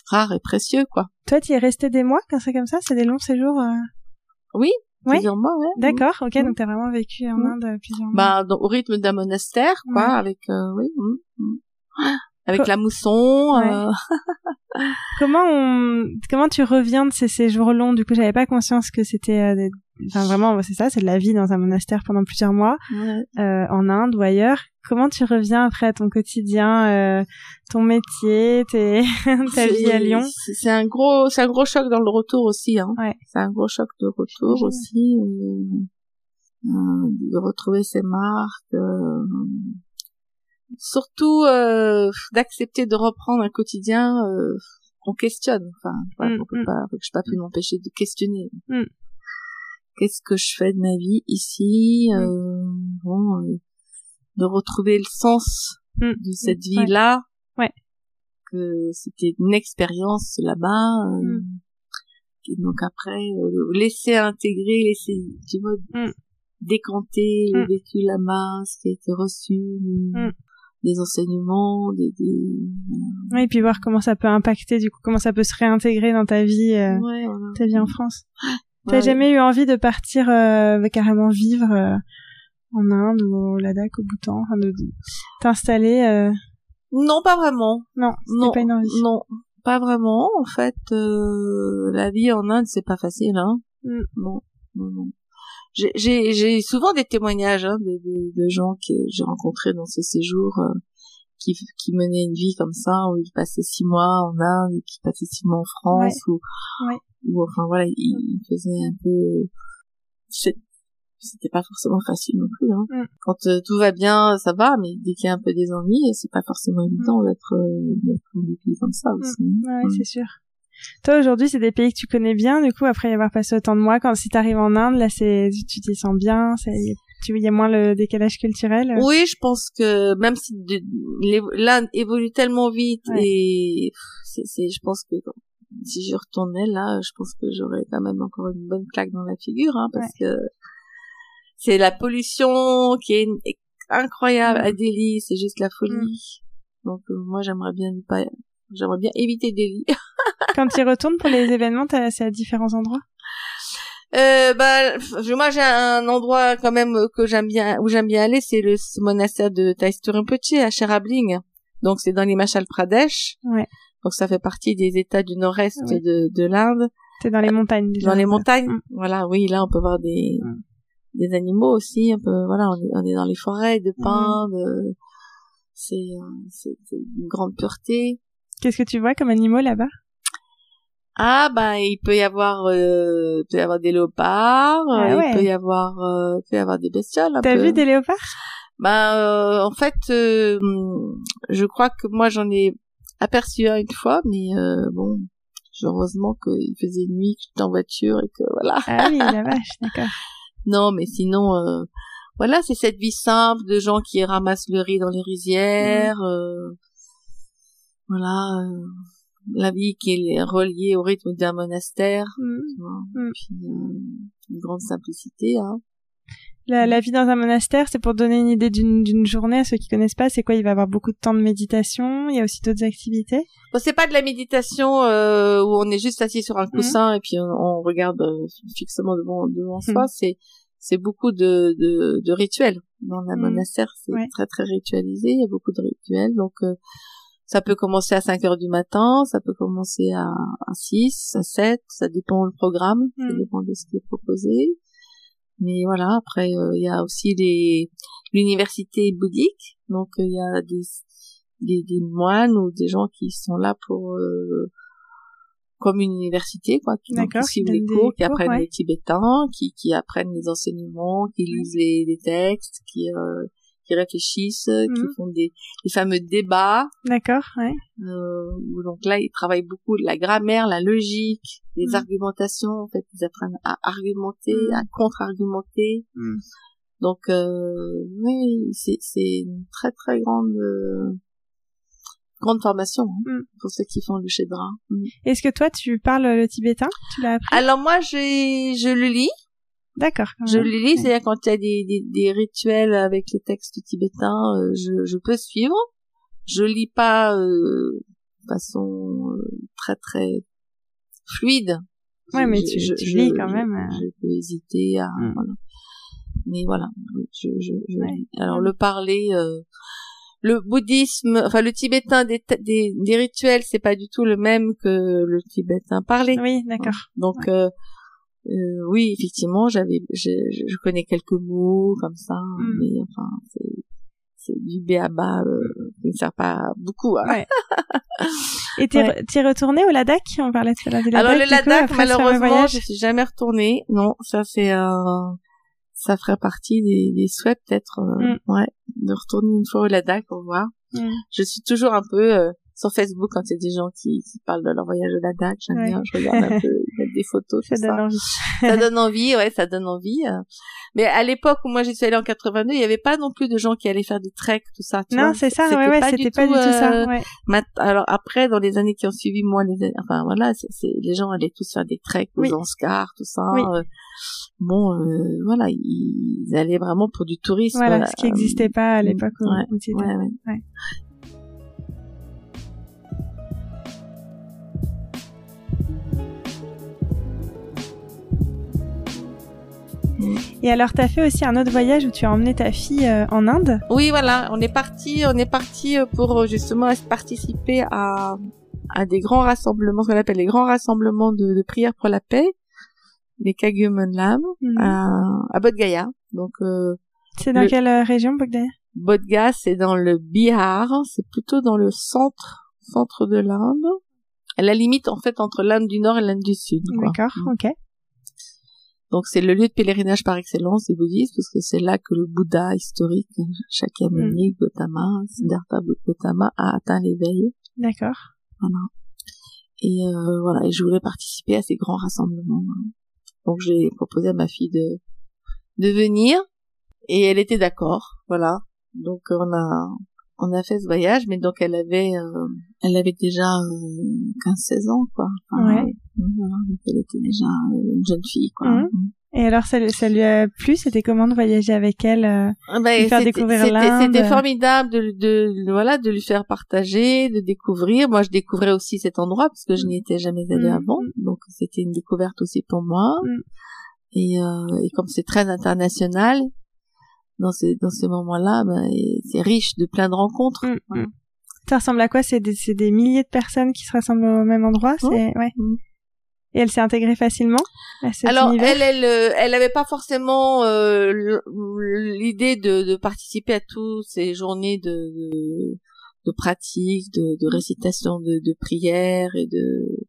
rares et précieux, quoi. Toi, tu y es resté des mois quand c'est comme ça? C'est des longs séjours. euh, Oui, plusieurs mois, ouais. D'accord. Ok. Mm. Donc t'as vraiment vécu en Mm. Inde euh, plusieurs mois. Bah, au rythme d'un monastère, quoi, avec, euh, oui, mm. Avec Co- la mousson, Ouais. euh, *laughs* Comment on, comment tu reviens de ces séjours longs? Du coup, j'avais pas conscience que c'était, euh, des- enfin vraiment, c'est ça, c'est de la vie dans un monastère pendant plusieurs mois, ouais. euh, en Inde ou ailleurs. Comment tu reviens après à ton quotidien, euh, ton métier, tes, *laughs* ta vie à Lyon? c'est- un gros, c'est un gros choc dans le retour aussi, hein. Ouais. C'est un gros choc de retour aussi, euh, euh, de retrouver ses marques, euh, surtout euh, d'accepter de reprendre un quotidien euh, qu'on questionne. Enfin, voilà, Mm, on peut mm. pas, je pas pu m'empêcher de questionner. Mm. Qu'est-ce que je fais de ma vie ici Mm. euh, Bon, euh, de retrouver le sens Mm. de cette Ouais. vie-là. Ouais. Que c'était une expérience là-bas. euh, Mm. et donc après, euh, laisser intégrer, laisser, tu vois, Mm. décanter le Mm. vécu là-bas, ce qui a été reçu, Mm. Des enseignements, des, des... Oui, et puis voir comment ça peut impacter, du coup, comment ça peut se réintégrer dans ta vie, euh, Ouais, voilà. ta vie en France. *gasps* T'as Ouais. jamais eu envie de partir euh, carrément vivre euh, en Inde ou au Ladakh, au Bhoutan, enfin de, de t'installer euh... Non, pas vraiment. Non, Non, pas une envie. non, pas vraiment. En fait, euh, la vie en Inde, c'est pas facile, hein. Mm. Non, non, non. J'ai- J'ai j'ai souvent des témoignages hein, de, de, de gens que j'ai rencontrés dans ce séjour euh, qui, qui menaient une vie comme ça, où ils passaient six mois en Inde, et qui passaient six mois en France, ou, Ouais. ou enfin voilà, ils, ils faisaient un peu... C'était pas forcément facile non plus. Hein. Mm. Quand euh, tout va bien, ça va, mais dès qu'il y a un peu des ennuis, c'est pas forcément évident d'être euh, d'être dans des pays comme ça aussi. hein. Ouais, Mm. c'est sûr. Toi, aujourd'hui, c'est des pays que tu connais bien, du coup, après y avoir passé autant de mois, quand si t'arrives en Inde, là, c'est, tu t'y sens bien, c'est, tu il y a moins le décalage culturel. Oui, je pense que même si l'Inde évolue tellement vite Ouais. et c'est, c'est, je pense que si je retournais là, je pense que j'aurais quand même encore une bonne claque dans la figure, hein, parce que c'est la pollution qui est incroyable Mm. à Delhi, c'est juste la folie. Donc euh, moi j'aimerais bien ne pas, j'aimerais bien éviter Delhi. *laughs* Quand tu y retournes pour les événements, t'as- c'est à différents endroits? euh, bah, je- moi j'ai un endroit quand même que j'aime bien, où j'aime bien aller, c'est le monastère de Taisturumpochi à Sherabling. Donc c'est dans l'Himachal Pradesh. Ouais. Donc ça fait partie des États du nord-est de, de l'Inde. T'es dans les montagnes. Dans les montagnes. Mm. Voilà, oui, là on peut voir des Mm. des animaux aussi. Un peu, voilà, on est, on est dans les forêts de pins. De... C'est euh, c'est c'est une grande pureté. Qu'est-ce que tu vois comme animaux là-bas? Ah ben il peut y avoir euh, il peut y avoir des léopards, Ah ouais. il peut y avoir euh, il peut y avoir des bestioles T'as vu des léopards? Ben euh, en fait euh, je crois que moi j'en ai aperçu un une fois mais euh, bon heureusement qu'il faisait nuit que j'étais en voiture et que voilà. Ah oui, la *laughs* vache, d'accord. Non mais sinon euh, voilà c'est cette vie simple de gens qui ramassent le riz dans les rizières euh, voilà euh, la vie qui est reliée au rythme d'un monastère Mm. tu vois. Mm. Puis, euh, une grande simplicité. Hein. La, la vie dans un monastère, c'est pour donner une idée d'une journée à ceux qui connaissent pas. C'est quoi? Il va y avoir beaucoup de temps de méditation. Il y a aussi d'autres activités? Bon, c'est pas de la méditation euh, où on est juste assis sur un Mm. coussin et puis on, on regarde euh, fixement devant, devant Mm. soi. C'est c'est beaucoup de, de, de rituels. Dans un monastère, c'est Ouais. très très ritualisé. Il y a beaucoup de rituels. Donc euh, ça peut commencer à 5 heures du matin, ça peut commencer à, à 6, à 7, ça dépend le programme, ça Mm. dépend de ce qui est proposé. Mais voilà, après euh, il y a aussi les l'université bouddhique, donc euh, il y a des, des des moines ou des gens qui sont là pour euh, comme une université quoi, qui, suivent les cours, qui apprennent ouais. les tibétains, qui qui apprennent les enseignements, qui lisent les, les textes, qui euh, qui réfléchissent, qui Mhm. font des les fameux débats D'accord, ouais. euh, donc là ils travaillent beaucoup la grammaire, la logique, les Mhm. argumentations. En fait, ils apprennent à argumenter, Mhm. à contre-argumenter. Donc euh, oui, c'est une très très grande euh, grande formation hein, Mm. pour ceux qui font le Shedra. Mm. Est-ce que toi, tu parles le tibétain? Tu l'as appris? Alors moi, j'ai je le lis, D'accord. je lis, c'est-à-dire quand il y a des, des, des rituels avec les textes tibétains, euh, je, je peux suivre. Je lis pas euh, de façon euh, très très fluide. Ouais, mais je- tu- je- tu lis quand même, euh. Je peux hésiter à Mm. voilà. Mais voilà, je, je, je Ouais. Alors le parler, euh, le bouddhisme, enfin le tibétain des, des, des rituels, c'est pas du tout le même que le tibétain parlé. Oui, d'accord. Donc euh, euh, oui, effectivement, j'avais, je, je- connais quelques mots comme ça, Mm. mais enfin c'est c'est du béaba euh, qui ne sert pas beaucoup. Hein. Ouais. Et t'es Ouais. re- au Ladakh? On parlait du Ladakh. Alors le coup, Ladakh, malheureusement, je suis jamais retournée. Non, ça c'est un, ça ferait partie des, des souhaits peut-être, euh, Mm. ouais, de retourner une fois au Ladakh pour voir. Mm. Je suis toujours un peu euh, sur Facebook quand il y a des gens qui, qui parlent de leur voyage au Ladakh. J'aime Ouais. bien, je regarde un *laughs* peu, des photos, Ça tout donne ça. envie. *laughs* ça donne envie, ouais, ça donne envie. Mais à l'époque où moi j'y suis allée en 82, il y avait pas non plus de gens qui allaient faire des treks, tout ça. Tu Non, c'est ça. Ouais, ouais, c'était pas du tout ça. euh, Ouais. Alors après, dans les années qui ont suivi, moi, les années- enfin voilà, c'est- les gens allaient tous faire des treks aux Oui. Anscars, tout ça. Oui. euh, bon, euh, voilà, ils, allaient vraiment pour du tourisme. Voilà, ce qui n'existait pas à l'époque ouais, ouais, ouais. Et alors, t'as fait aussi un autre voyage où tu as emmené ta fille euh, en Inde. Oui, voilà, on est parti, on est parti euh, pour euh, justement participer à à des grands rassemblements, ce qu'on appelle les grands rassemblements de, de prière pour la paix, les Kagyumanlam, Mhm. à, à Bodh Gaya. Donc euh, C'est dans le- quelle euh, région, Bogdaya Bodh Gaya, c'est dans le Bihar, c'est plutôt dans le centre centre de l'Inde, à la limite en fait entre l'Inde du Nord et l'Inde du Sud. D'accord, ok. Donc c'est le lieu de pèlerinage par excellence des bouddhistes parce que c'est là que le Bouddha historique *laughs* Shakyamuni Gautama, Siddhartha Gautama a atteint l'éveil. D'accord. Voilà. Et euh, voilà, et je voulais participer à ces grands rassemblements. Donc j'ai proposé à ma fille de de venir et elle était d'accord. Voilà. Donc on a on a fait ce voyage, mais donc elle avait euh, elle avait déjà euh, 15-16 ans quoi. Ouais. Donc elle était déjà une jeune fille quoi. Mhm. Et alors, ça, ça lui a plu? C'était comment de voyager avec elle euh, Ah ben, Lui faire découvrir l'Inde? C'était formidable de, de, voilà, de lui faire partager, de découvrir. Moi, je découvrais aussi cet endroit parce que je n'y étais jamais allée Mm. avant. Donc, c'était une découverte aussi pour moi. Mm. Et, euh, et comme c'est très international, dans ces dans ces moments-là, ben, c'est riche de plein de rencontres. Mm, Voilà. mm. Ça ressemble à quoi? C'est des, milliers de personnes qui se rassemblent au même endroit? C'est ouais. Mm. Et elle s'est intégrée facilement à cet Alors univers? elle, elle, euh, elle avait pas forcément euh, l'idée de, de participer à toutes ces journées de, de, de pratique, de, de récitation de, de prières et de,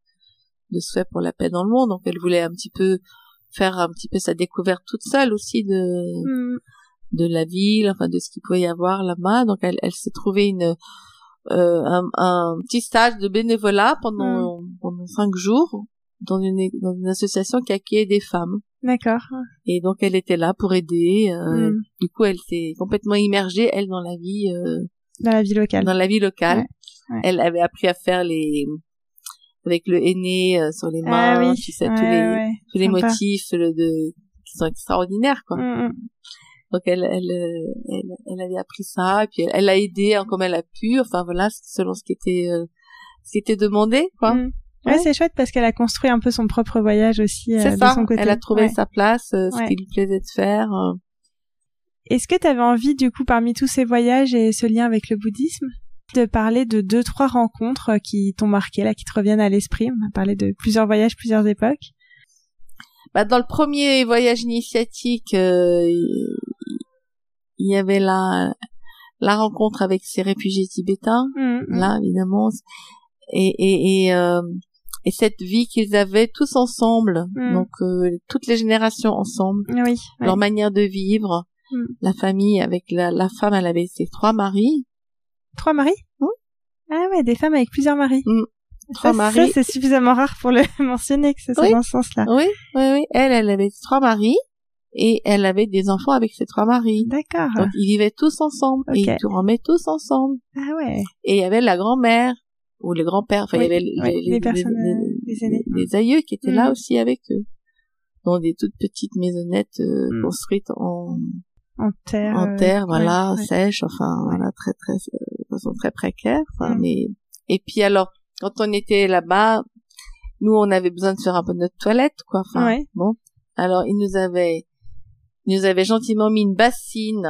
de souhait pour la paix dans le monde. Donc elle voulait un petit peu faire un petit peu sa découverte toute seule aussi de, Mm. De la ville, enfin de ce qu'il pouvait y avoir là-bas. Donc elle, elle s'est trouvée une euh, un, un petit stage de bénévolat pendant pendant cinq jours dans une dans une association qui accueillait des femmes. D'accord. Et donc elle était là pour aider. euh, Mm. Du coup, elle s'est complètement immergée elle dans la vie euh, Dans la vie locale. dans la vie locale. Ouais, ouais. Elle avait appris à faire les avec le henné euh, sur les mains, ah oui. tu sais, ouais, tous les tous les Sympa. motifs le- de qui sont extraordinaires quoi. Mm, mm. Donc elle, elle, elle, elle avait appris ça, et puis elle, elle a aidé comme elle a pu, enfin voilà, selon ce qui était, euh, ce qui était demandé, quoi. Mm. Ouais, Ouais. c'est chouette parce qu'elle a construit un peu son propre voyage aussi euh, de ça. son côté. Elle a trouvé Ouais. sa place, euh, ce qui lui plaisait de faire. euh. Est-ce que tu avais envie, du coup, parmi tous ces voyages et ce lien avec le bouddhisme, de parler de deux, trois rencontres qui t'ont marqué, là, qui te reviennent à l'esprit? On a parlé de plusieurs voyages, plusieurs époques. Bah, dans le premier voyage initiatique, euh, il y avait la la rencontre avec ces réfugiés tibétains, Mm, mm. là évidemment, et et et, euh, et cette vie qu'ils avaient tous ensemble, Mm. donc euh, toutes les générations ensemble. Oui. leur manière de vivre, la famille avec la, la femme, elle avait ses trois maris, Trois maris Oui. Ah ouais, des femmes avec plusieurs maris. Trois ça, maris. ça, c'est suffisamment rare pour le *laughs* mentionner que c'est dans ce sens-là. Oui, oui, oui. Elle, elle avait trois maris et elle avait des enfants avec ses trois maris. D'accord. Donc ils vivaient tous ensemble et Ok. ils tournaient tous ensemble. Ah ouais. Et il y avait la grand-mère ou le grand-père, enfin Oui, il y avait les, oui, les personnes, euh, les aînés. les aïeux qui étaient là Mm. aussi avec eux. Dans des toutes petites maisonnettes euh, Mm. construites en, En terre. en euh, terre, voilà, ouais, ouais. sèche, enfin voilà, très très euh, de façon très précaire. Enfin, Mm. mais et puis alors quand on était là-bas, nous on avait besoin de faire un peu notre toilette, quoi. Enfin Ouais. bon, alors ils nous avaient ils nous avaient gentiment mis une bassine,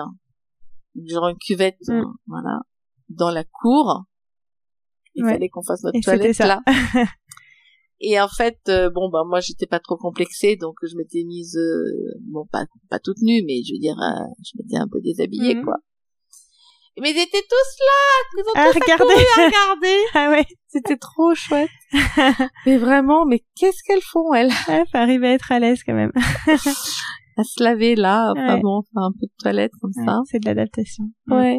genre une cuvette, Mm. euh, voilà, dans la cour. Il Ouais. fallait qu'on fasse notre Et toilette ça. là. *laughs* Et en fait, euh, bon bah moi j'étais pas trop complexée, donc je m'étais mise, euh, bon pas pas toute nue, mais je veux dire, euh, je m'étais un peu déshabillée Mhm. quoi. Mais ils étaient tous là, ils ont Ah, tous regardez. accouru à regarder. *laughs* ah ouais. C'était trop chouette. *laughs* mais vraiment, mais qu'est-ce qu'elles font elles? Ouais, faut arriver à être à l'aise quand même. À se laver là, enfin Ouais. bon, faire un peu de toilette comme Ouais, ça. c'est de l'adaptation. Ouais.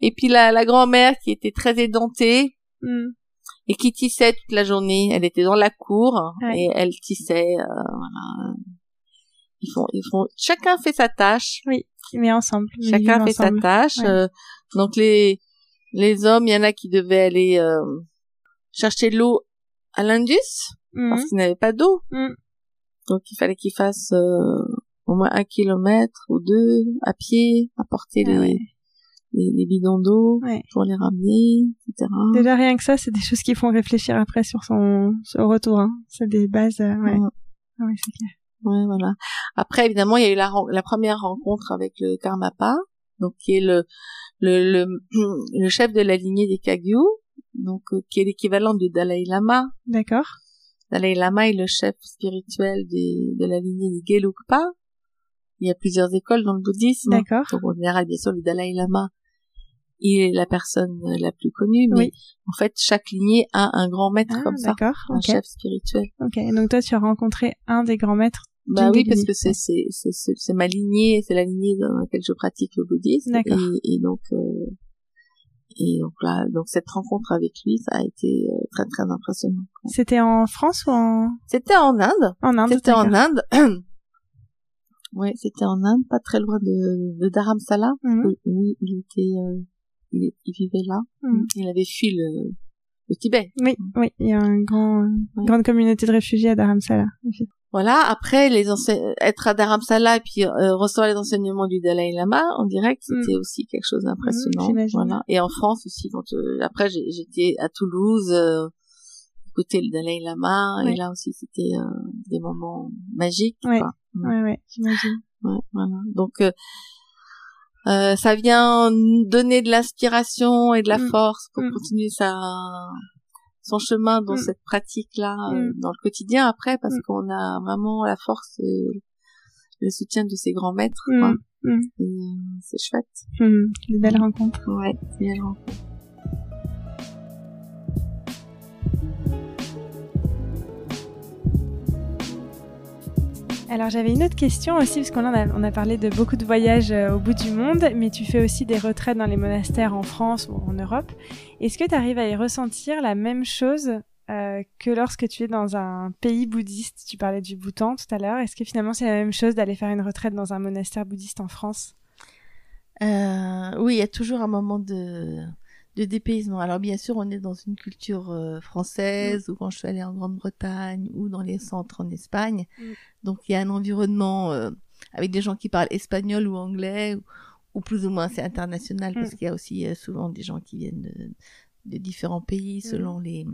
Et puis la, la grand-mère qui était très édentée Mm. et qui tissait toute la journée. Elle était dans la cour et elle tissait. euh, voilà. Ils font, ils font. Chacun fait sa tâche. Mais ensemble. Chacun fait sa tâche. Euh, donc les les hommes, il y en a qui devaient aller euh, chercher de l'eau à l'Indus Mhm. parce qu'ils n'avaient pas d'eau. Mm. Donc il fallait qu'ils fassent euh, au moins un kilomètre ou deux à pied, apporter Ah les, ouais. les, les bidons d'eau Ouais. pour les ramener, etc. Déjà rien que ça, c'est des choses qui font réfléchir après sur son, son retour. Hein. C'est des bases. euh, ouais. Ah ouais, c'est clair. Ouais, voilà. Après, évidemment, il y a eu la, la première rencontre avec le Karmapa, donc qui est le le, le, *clears throat* le chef de la lignée des Kagyu, donc euh, qui est l'équivalent du Dalai Lama. D'accord. Dalai Lama est le chef spirituel des, de la lignée des Gelugpa. Il y a plusieurs écoles dans le bouddhisme. D'accord. Donc, en général, bien sûr, le Dalai Lama il est la personne euh, la plus connue, mais Oui. en fait, chaque lignée a un grand maître Ah, comme ça, d'accord. un chef spirituel. Ok. Donc toi, tu as rencontré un des grands maîtres. Bah oui, parce que c'est c'est c'est c'est c'est ma lignée, c'est la lignée dans laquelle je pratique le bouddhisme. D'accord. Et, et donc euh, et donc là, donc cette rencontre avec lui, ça a été euh, très très impressionnant. C'était en France ou en, C'était en Inde. en Inde C'était en. Inde. *clears throat* oui, c'était en Inde, pas très loin de, de Dharamsala. Mhm. Oui, oui, il était, euh, il, il vivait là. Mhm. Il avait fui le, le Tibet. Oui, oui. Il y a un grand, euh, Ouais. grande communauté de réfugiés à Dharamsala. Voilà. Après, les être à Dharamsala et puis euh, recevoir les enseignements du Dalai Lama en direct, c'était aussi quelque chose d'impressionnant. Mm, j'imagine. voilà. Et en France aussi. Quand euh, après, j'étais à Toulouse, euh, écouter le Dalai Lama, Ouais. et là aussi, c'était euh, des moments magiques. Ouais. quoi. Ouais, ouais, j'imagine. Ouais, voilà. Donc, euh, euh, ça vient donner de l'inspiration et de la Mm. force pour Mm. continuer sa son chemin dans Mm. cette pratique-là euh, dans le quotidien après parce qu'on a vraiment la force et le soutien de ses grands maîtres quoi. Et, euh, c'est chouette Des belles rencontres. ouais c'est bien grand. Alors j'avais une autre question aussi, parce qu'on a, on a parlé de beaucoup de voyages euh, au bout du monde, mais tu fais aussi des retraites dans les monastères en France ou en Europe. Est-ce que tu arrives à y ressentir la même chose euh, que lorsque tu es dans un pays bouddhiste? Tu parlais du Bhoutan tout à l'heure. Est-ce que finalement c'est la même chose d'aller faire une retraite dans un monastère bouddhiste en France? Euh, oui, il y a toujours un moment de, de dépaysement. Alors bien sûr, on est dans une culture euh, française, ou quand je suis allée en Grande-Bretagne, ou dans les centres en Espagne. Mm. Donc il y a un environnement euh, avec des gens qui parlent espagnol ou anglais, ou, ou plus ou moins c'est international, parce Mm. qu'il y a aussi euh, souvent des gens qui viennent de, de différents pays selon les,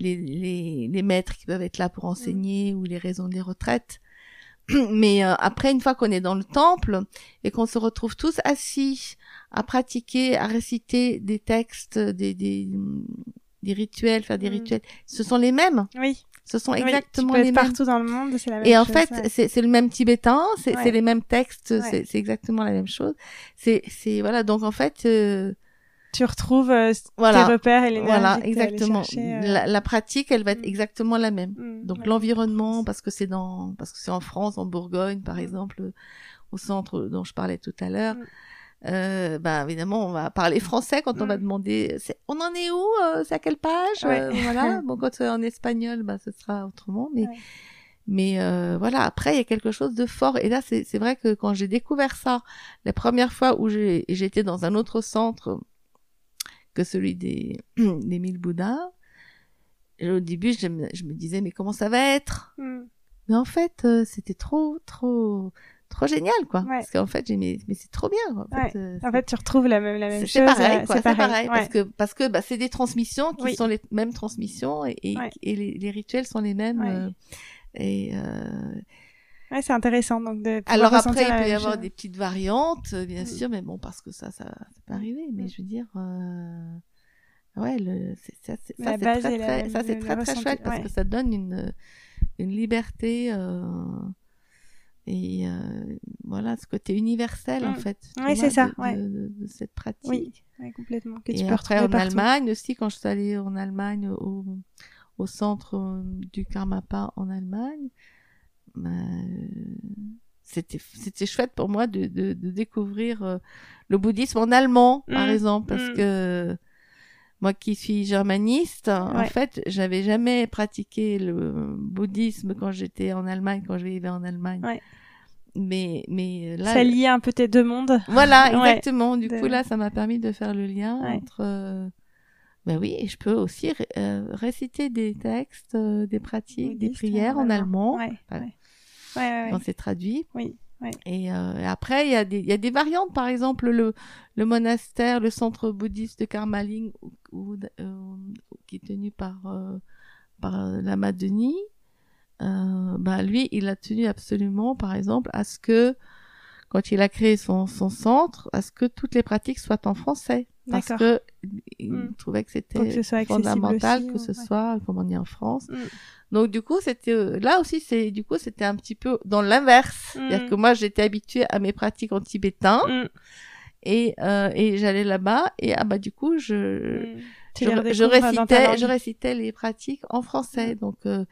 les, les, les maîtres qui peuvent être là pour enseigner, ou les raisons des retraites. *clears throat* Mais euh, après, une fois qu'on est dans le temple et qu'on se retrouve tous assis à pratiquer, à réciter des textes, des, des, des rituels, faire des Mm. rituels, ce sont les mêmes. Oui, Ce sont oui, exactement tu peux les être mêmes. partout dans le monde, c'est la même Et en chose, fait, ouais. c'est le même tibétain, c'est Ouais. les mêmes textes, Ouais. c'est exactement la même chose. C'est voilà, donc en fait, euh, tu retrouves euh, voilà, tes repères et l'énergie voilà, exactement. chercher, euh. La, la pratique, elle va être Mm. exactement la même. Hmm, Donc l'environnement, parce que c'est dans, parce que c'est en France, en Bourgogne, par Mm. exemple, au centre dont je parlais tout à l'heure. Mm. Euh, ben évidemment, on va parler français quand on va Mm. demander. On en est où euh, C'est à quelle page Ouais. Euh, Voilà. *laughs* Bon, quand c'est en espagnol, ben ce sera autrement. Mais Ouais. mais voilà. Après, il y a quelque chose de fort. Et là, c'est vrai que quand j'ai découvert ça, la première fois où j'étais dans un autre centre que celui des *clears throat* des mille Bouddhas. et au début, je me, je me disais, mais comment ça va être? Hmm. mais en fait, c'était trop, trop, trop génial, quoi. Ouais. Parce qu'en fait, j'ai mais, mais c'est trop bien. En fait, euh, En fait, tu retrouves la même, la même chose. c'est pareil, euh, quoi. C'est pareil, parce ouais. que parce que bah, c'est des transmissions qui Oui. sont les mêmes transmissions et, et, Ouais. et les, les rituels sont les mêmes. Euh, et euh, Ouais, c'est intéressant donc de. alors après, il peut y avoir chose. des petites variantes, euh, bien Mm. sûr, mais bon, parce que ça, ça, ça peut arriver. Mais Mm. je veux dire, euh, ouais, le, c'est, ça, c'est, très, ça, c'est très, très chouette parce que ça donne une, une liberté. Euh, et euh, voilà, ce côté universel, en fait. tu vois, c'est ça, de, ouais. de, de- de cette pratique. Oui, Ouais, complètement. Que tu Et peux après, en partout. Allemagne aussi, quand je suis allée en Allemagne, au, au centre euh, du Karmapa en Allemagne, bah, euh, c'était c'était chouette pour moi de, de, de découvrir euh, le bouddhisme en allemand, par Mm, exemple, parce mm. que moi qui suis germaniste, en fait, j'avais jamais pratiqué le bouddhisme quand j'étais en Allemagne, quand je vivais en Allemagne. Ouais. Mais, mais là, Ça lie un peu tes deux mondes. voilà, *laughs* Ouais. exactement. Du De- coup, là, ça m'a permis de faire le lien entre. euh, Ben oui, et je peux aussi ré- euh, réciter des textes, euh, des pratiques, des prières en allemand, Ouais, Enfin, ouais. Ouais, ouais, quand c'est traduit. Oui, Et, euh, après, il y, a des- y a des variantes. Par exemple, le, le monastère, le centre bouddhiste de Karmaling, ou- ou- euh, qui est tenu par, euh, par euh, Lama Denis, euh, bah, lui, il a tenu absolument, par exemple, à ce que, quand il a créé son, son centre, à ce que toutes les pratiques soient en français. Parce que il Mm. trouvait que c'était fondamental aussi, que ce ouais. soit, comme on est en France. Mm. Donc du coup, c'était euh, là aussi, c'est du coup, c'était un petit peu dans l'inverse. C'est-à-dire Mm. que moi, j'étais habituée à mes pratiques en tibétain et euh, et j'allais là-bas et ah bah du coup, je je, ta récitais je récitais les pratiques en français. Donc euh,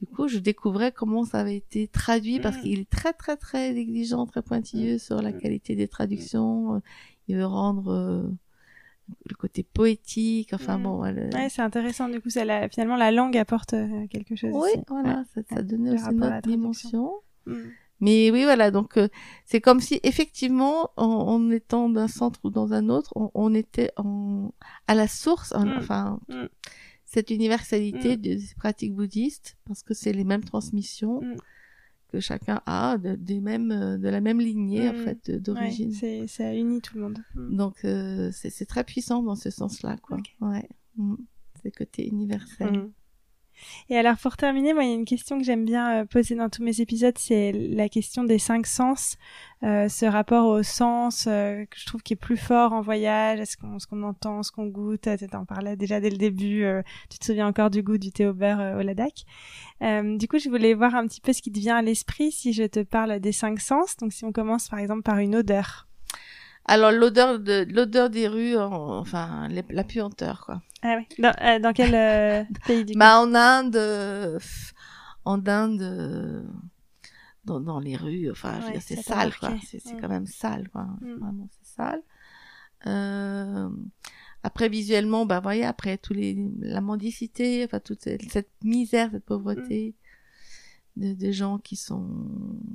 du coup, je découvrais comment ça avait été traduit parce qu'il est très très très exigeant, très pointilleux sur la qualité des traductions. Euh, Il veut rendre euh, le côté poétique. Enfin Mm. bon, elle- Ouais, c'est intéressant. Du coup, la... finalement la langue apporte euh, quelque chose. oui, aussi. voilà, ça, ça donnait Le aussi notre dimension. Mm. Mais oui, voilà, donc euh, c'est comme si effectivement, en, en étant d'un centre ou dans un autre, on, on était en, à la source, en- Mm. enfin, cette universalité Mm. des pratiques bouddhistes, parce que c'est les mêmes transmissions. Que chacun a, de, des mêmes, euh, de la même lignée en Mm. fait Ouais, d'origine. c'est ça unit tout le monde. Mm. donc euh, c'est c'est très puissant dans ce sens-là, quoi. Ouais, Mm. c'est le côté universel. Et alors pour terminer, moi il y a une question que j'aime bien euh, poser dans tous mes épisodes, c'est la question des cinq sens, euh, ce rapport au sens euh, que je trouve qui est plus fort en voyage, ce qu'on entend, ce qu'on goûte, tu en parlais déjà dès le début, euh, tu te souviens encore du goût du thé au beurre au Ladakh. du coup, je voulais voir un petit peu ce qui te vient à l'esprit si je te parle des cinq sens. Donc si on commence par exemple par une odeur. Alors l'odeur de l'odeur des rues, enfin la puanteur quoi. Ah oui. Dans, euh, dans quel euh, *laughs* pays du coup? Bah en Inde, euh, en Inde, dans, dans les rues, enfin Ouais, c'est sale quoi. C'est c'est Mm. quand même sale quoi. Mm. Vraiment c'est sale. Euh, après visuellement, bah voyez après tous les la mendicité, enfin toute cette, cette misère, cette pauvreté. De, des gens qui sont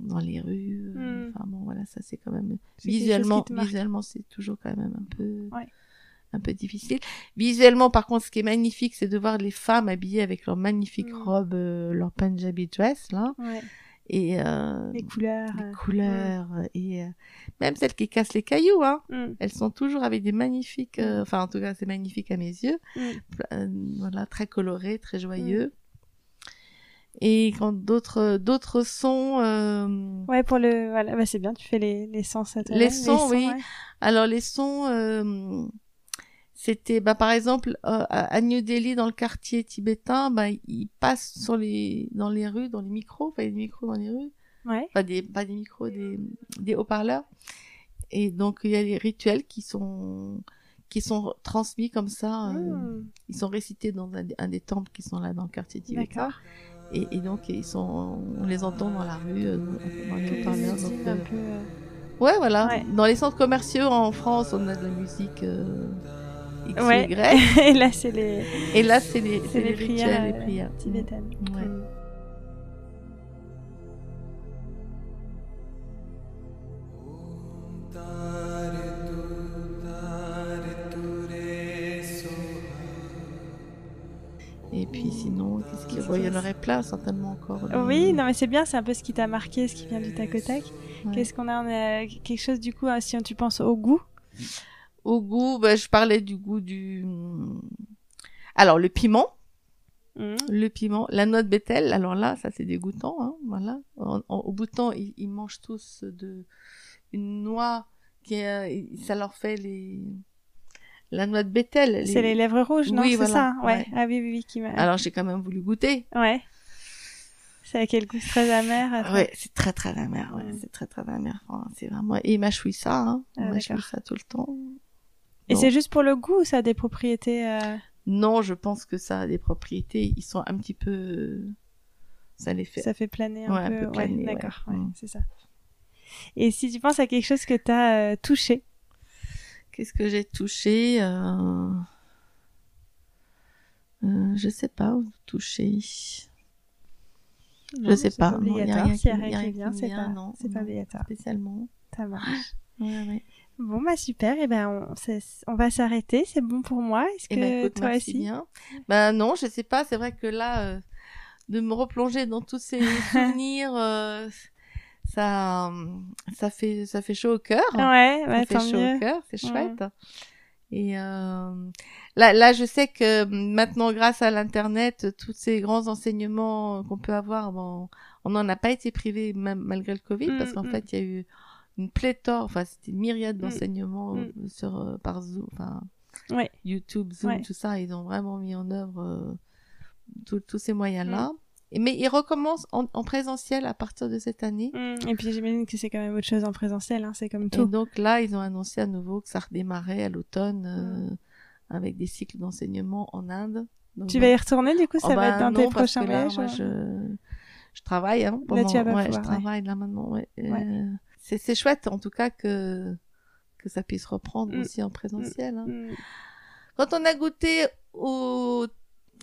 dans les rues, euh, Mm. enfin bon voilà ça c'est quand même visuellement visuellement c'est toujours quand même un peu Ouais. un peu difficile. Visuellement par contre ce qui est magnifique c'est de voir les femmes habillées avec leurs magnifiques Mm. robes euh, leur punjabi dress là. Ouais, et euh, les couleurs. les euh, couleurs et euh, même celles qui cassent les cailloux hein. Mm, elles sont toujours avec des magnifiques euh, enfin en tout cas c'est magnifique à mes yeux. Voilà très coloré très joyeux et quand d'autres d'autres sons euh, Ouais, pour le, voilà, bah c'est bien, tu fais les, les sens à toi. Les sons, oui. ouais. Alors les sons, euh, c'était bah, par exemple euh, à New Delhi dans le quartier tibétain, bah, ils passent sur les dans les rues, dans les micros, enfin des micros dans les rues, Ouais. pas des pas des micros, des des haut-parleurs. Et donc il y a des rituels qui sont qui sont transmis comme ça. euh, Mm, Ils sont récités dans un, un des temples qui sont là dans le quartier tibétain. D'accord. Et, et donc ils sont, on les entend dans la rue, euh, dans les haut-parleurs. euh, peu. euh, Ouais, voilà. Ouais. Dans les centres commerciaux en France, on a de la musique euh, X Ouais. Y. *laughs* Et là, c'est les, Et là, c'est les, les les prières, rituels, les euh, prières. tibétaines. Ouais. Et puis sinon, qu'est-ce qu'il y y en aurait plein, certainement encore. Oui, non mais c'est bien, c'est un peu ce qui t'a marqué, ce qui vient du tac au tac. Ouais. Qu'est-ce qu'on a, on a quelque chose du coup, hein, si tu penses au goût? Au goût, bah, je parlais du goût du... Alors, le piment. Mm. Le piment. La noix de bétel, alors là, ça c'est dégoûtant. Hein, voilà. En- en- au bout de temps, ils, ils mangent tous de une noix qui est, ça leur fait les la noix de bétel. C'est les lèvres rouges, non Oui, C'est voilà, ça, ouais. ouais. Ah oui, oui, oui, qui m'a. Alors j'ai quand même voulu goûter. Ouais. C'est à quel goût très amer. Ouais, c'est très très amer. Ouais, c'est très très amer. Enfin, c'est vraiment. Et il mâchouille ça. Hein. Ah, il ça tout le temps. Et c'est juste pour le goût ça a des propriétés euh, Non, je pense que ça a des propriétés. Ils sont un petit peu. Ça les fait. Ça fait planer un Ouais, un peu. peu planer, ouais. d'accord, ouais, Mm. c'est ça. Et si tu penses à quelque chose que tu as touché, Qu'est-ce que j'ai touché euh... Euh, Je sais pas où toucher. Non, sais c'est pas, non, y a rien qui- vient, c'est pas, non, c'est pas obligatoire. Spécialement. Ça marche. *laughs* Ouais, ouais. Bon, bah super. Et ben, on, va s'arrêter. C'est bon pour moi. Est-ce Eh que ben, écoute, toi aussi bien. Ben non, je sais pas. C'est vrai que là, euh, de me replonger dans tous ces *laughs* souvenirs, euh, ça, euh, ça fait, ça fait chaud au cœur. Ouais, ça ouais, fait tant chaud mieux. au cœur, c'est Mm. chouette. Et euh, là, là, je sais que maintenant, grâce à l'internet, tous ces grands enseignements qu'on peut avoir, bon, on n'en a pas été privé malgré le Covid, Mm, parce qu'en mm. fait, il y a eu une pléthore, enfin, c'était une myriade Mm. d'enseignements Mm. sur euh, par Zoom, enfin, Ouais. YouTube, Zoom, Ouais. tout ça, ils ont vraiment mis en œuvre euh, tous- tous ces moyens-là. Mm. Mais ils recommencent en, en présentiel à partir de cette année. Mm. Et puis j'imagine que c'est quand même autre chose en présentiel. Hein. C'est comme Et tout. donc là, ils ont annoncé à nouveau que ça redémarrait à l'automne euh, avec des cycles d'enseignement en Inde. Donc, Tu bon. vas y retourner du coup Ça Oh, va bah, être dans non, tes prochains voyages ouais. je, je travaille. Hein, Là, tu vas pas ouais, pouvoir, je ouais. travaille là maintenant. Ouais. Ouais. Euh, c'est c'est chouette en tout cas que que ça puisse reprendre Mm. aussi en présentiel. hein. Mm. Quand on a goûté au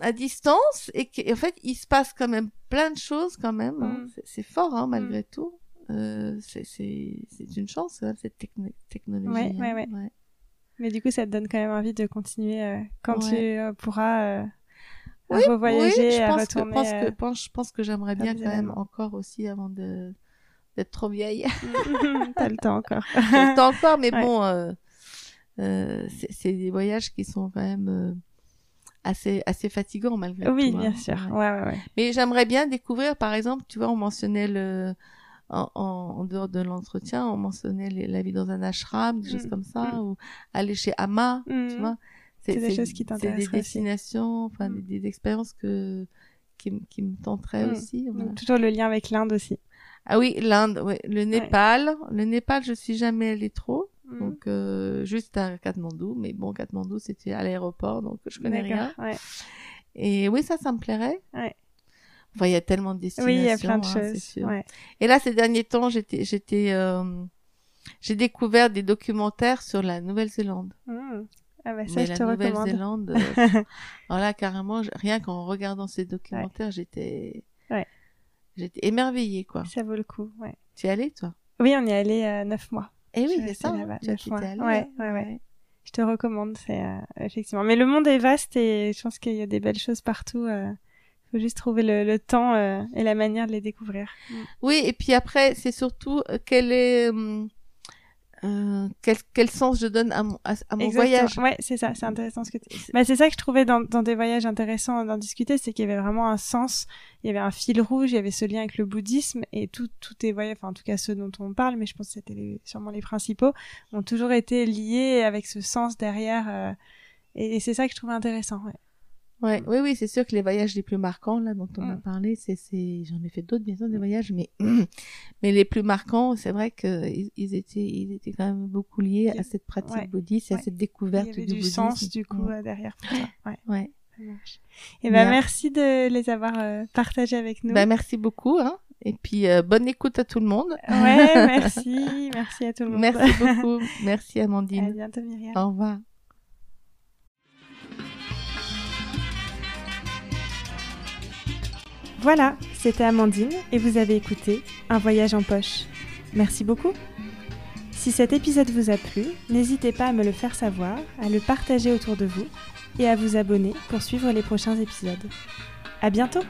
à distance et qu'en fait il se passe quand même plein de choses quand même. hein. Mm. C'est- C'est fort hein, malgré tout. Euh, c'est c'est c'est une chance hein, cette techno- technologie. Ouais, hein. ouais, ouais. Mais du coup, ça te donne quand même envie de continuer euh, quand Ouais. tu euh, pourras euh, Oui, revoyager, oui, je à pense que, retourner. pense que, pense- je pense que j'aimerais bien quand même encore aussi avant de d'être trop vieille. *laughs* T'as le temps encore. J'ai le temps encore, mais *laughs* Ouais. bon, euh, euh, c'est c'est des voyages qui sont quand même euh, assez assez fatigant malgré oui, tout. bien hein. sûr. Ouais. Ouais, ouais. Mais j'aimerais bien découvrir, par exemple, tu vois, on mentionnait le en, en, en dehors de l'entretien, on mentionnait les- la vie dans un ashram, des choses Mm. comme ça, Mm. ou aller chez Ama, tu Mhm. vois. C'est des choses qui C'est t'intéresseraient des aussi. destinations, enfin Mm. des, des expériences que qui, me- qui me tenteraient Mm. aussi. voilà. Donc, toujours le lien avec l'Inde aussi. Ah oui, l'Inde, ouais. le Népal, le Népal, je suis jamais allée trop. Mhm. Donc euh, juste à Katmandou, mais bon Katmandou c'était à l'aéroport donc je connais rien. Ouais. Et oui ça ça me plairait. Ouais. Enfin il y a tellement de destinations. Oui, il y a plein de hein, choses. sûr. Ouais. Et là ces derniers temps j'étais j'étais euh, j'ai découvert des documentaires sur la Nouvelle-Zélande. Mhm. Ah bah ça, mais je la te recommande. Nouvelle-Zélande, euh, *laughs* alors là carrément rien qu'en regardant ces documentaires j'étais Ouais. j'étais émerveillée quoi. Ça vaut le coup, ouais. Tu es allée toi? Oui, on y est allé euh, neuf mois. Eh Je oui c'est ça. hein, tu as allée. Ouais, ouais, ouais. Je te recommande, c'est euh, effectivement. Mais le monde est vaste et je pense qu'il y a des belles choses partout. Il faut juste trouver le, le temps euh, et la manière de les découvrir. Oui, et puis après, c'est surtout euh, quel est hum, euh, quel, quel sens je donne à mon, à, à mon voyage? Ouais, c'est ça, c'est intéressant ce que tu... Bah, c'est ça que je trouvais dans, dans des voyages intéressants d'en discuter, c'est qu'il y avait vraiment un sens, il y avait un fil rouge, il y avait ce lien avec le bouddhisme et tout, tout est voyages, enfin en tout cas ceux dont on parle, mais je pense que c'était les- sûrement les principaux, ont toujours été liés avec ce sens derrière. euh, et, et c'est ça que je trouvais intéressant. Ouais. Ouais, oui, oui, c'est sûr que les voyages les plus marquants là dont on a Mm. parlé, c'est, c'est, j'en ai fait d'autres bien sûr des voyages, mais *clears throat* mais les plus marquants, c'est vrai que ils, étaient, ils étaient quand même beaucoup liés a- à cette pratique ouais. bouddhiste Ouais. à cette Il découverte y avait du, du, bouddhisme. sens du coup Ouais. euh, derrière tout ça. *clears throat* Ouais, Ouais. ça marche. Et ben Bien. merci de les avoir euh, partagés avec nous. Ben, merci beaucoup, hein. Et puis euh, bonne écoute à tout le monde. Ouais, *laughs* merci, merci à tout le monde. Merci *laughs* beaucoup. Merci À Amandine. bientôt Myriam. Au revoir. Voilà, c'était Amandine et vous avez écouté Un voyage en poche. Merci beaucoup. Si cet épisode vous a plu, n'hésitez pas à me le faire savoir, à le partager autour de vous et à vous abonner pour suivre les prochains épisodes. À bientôt!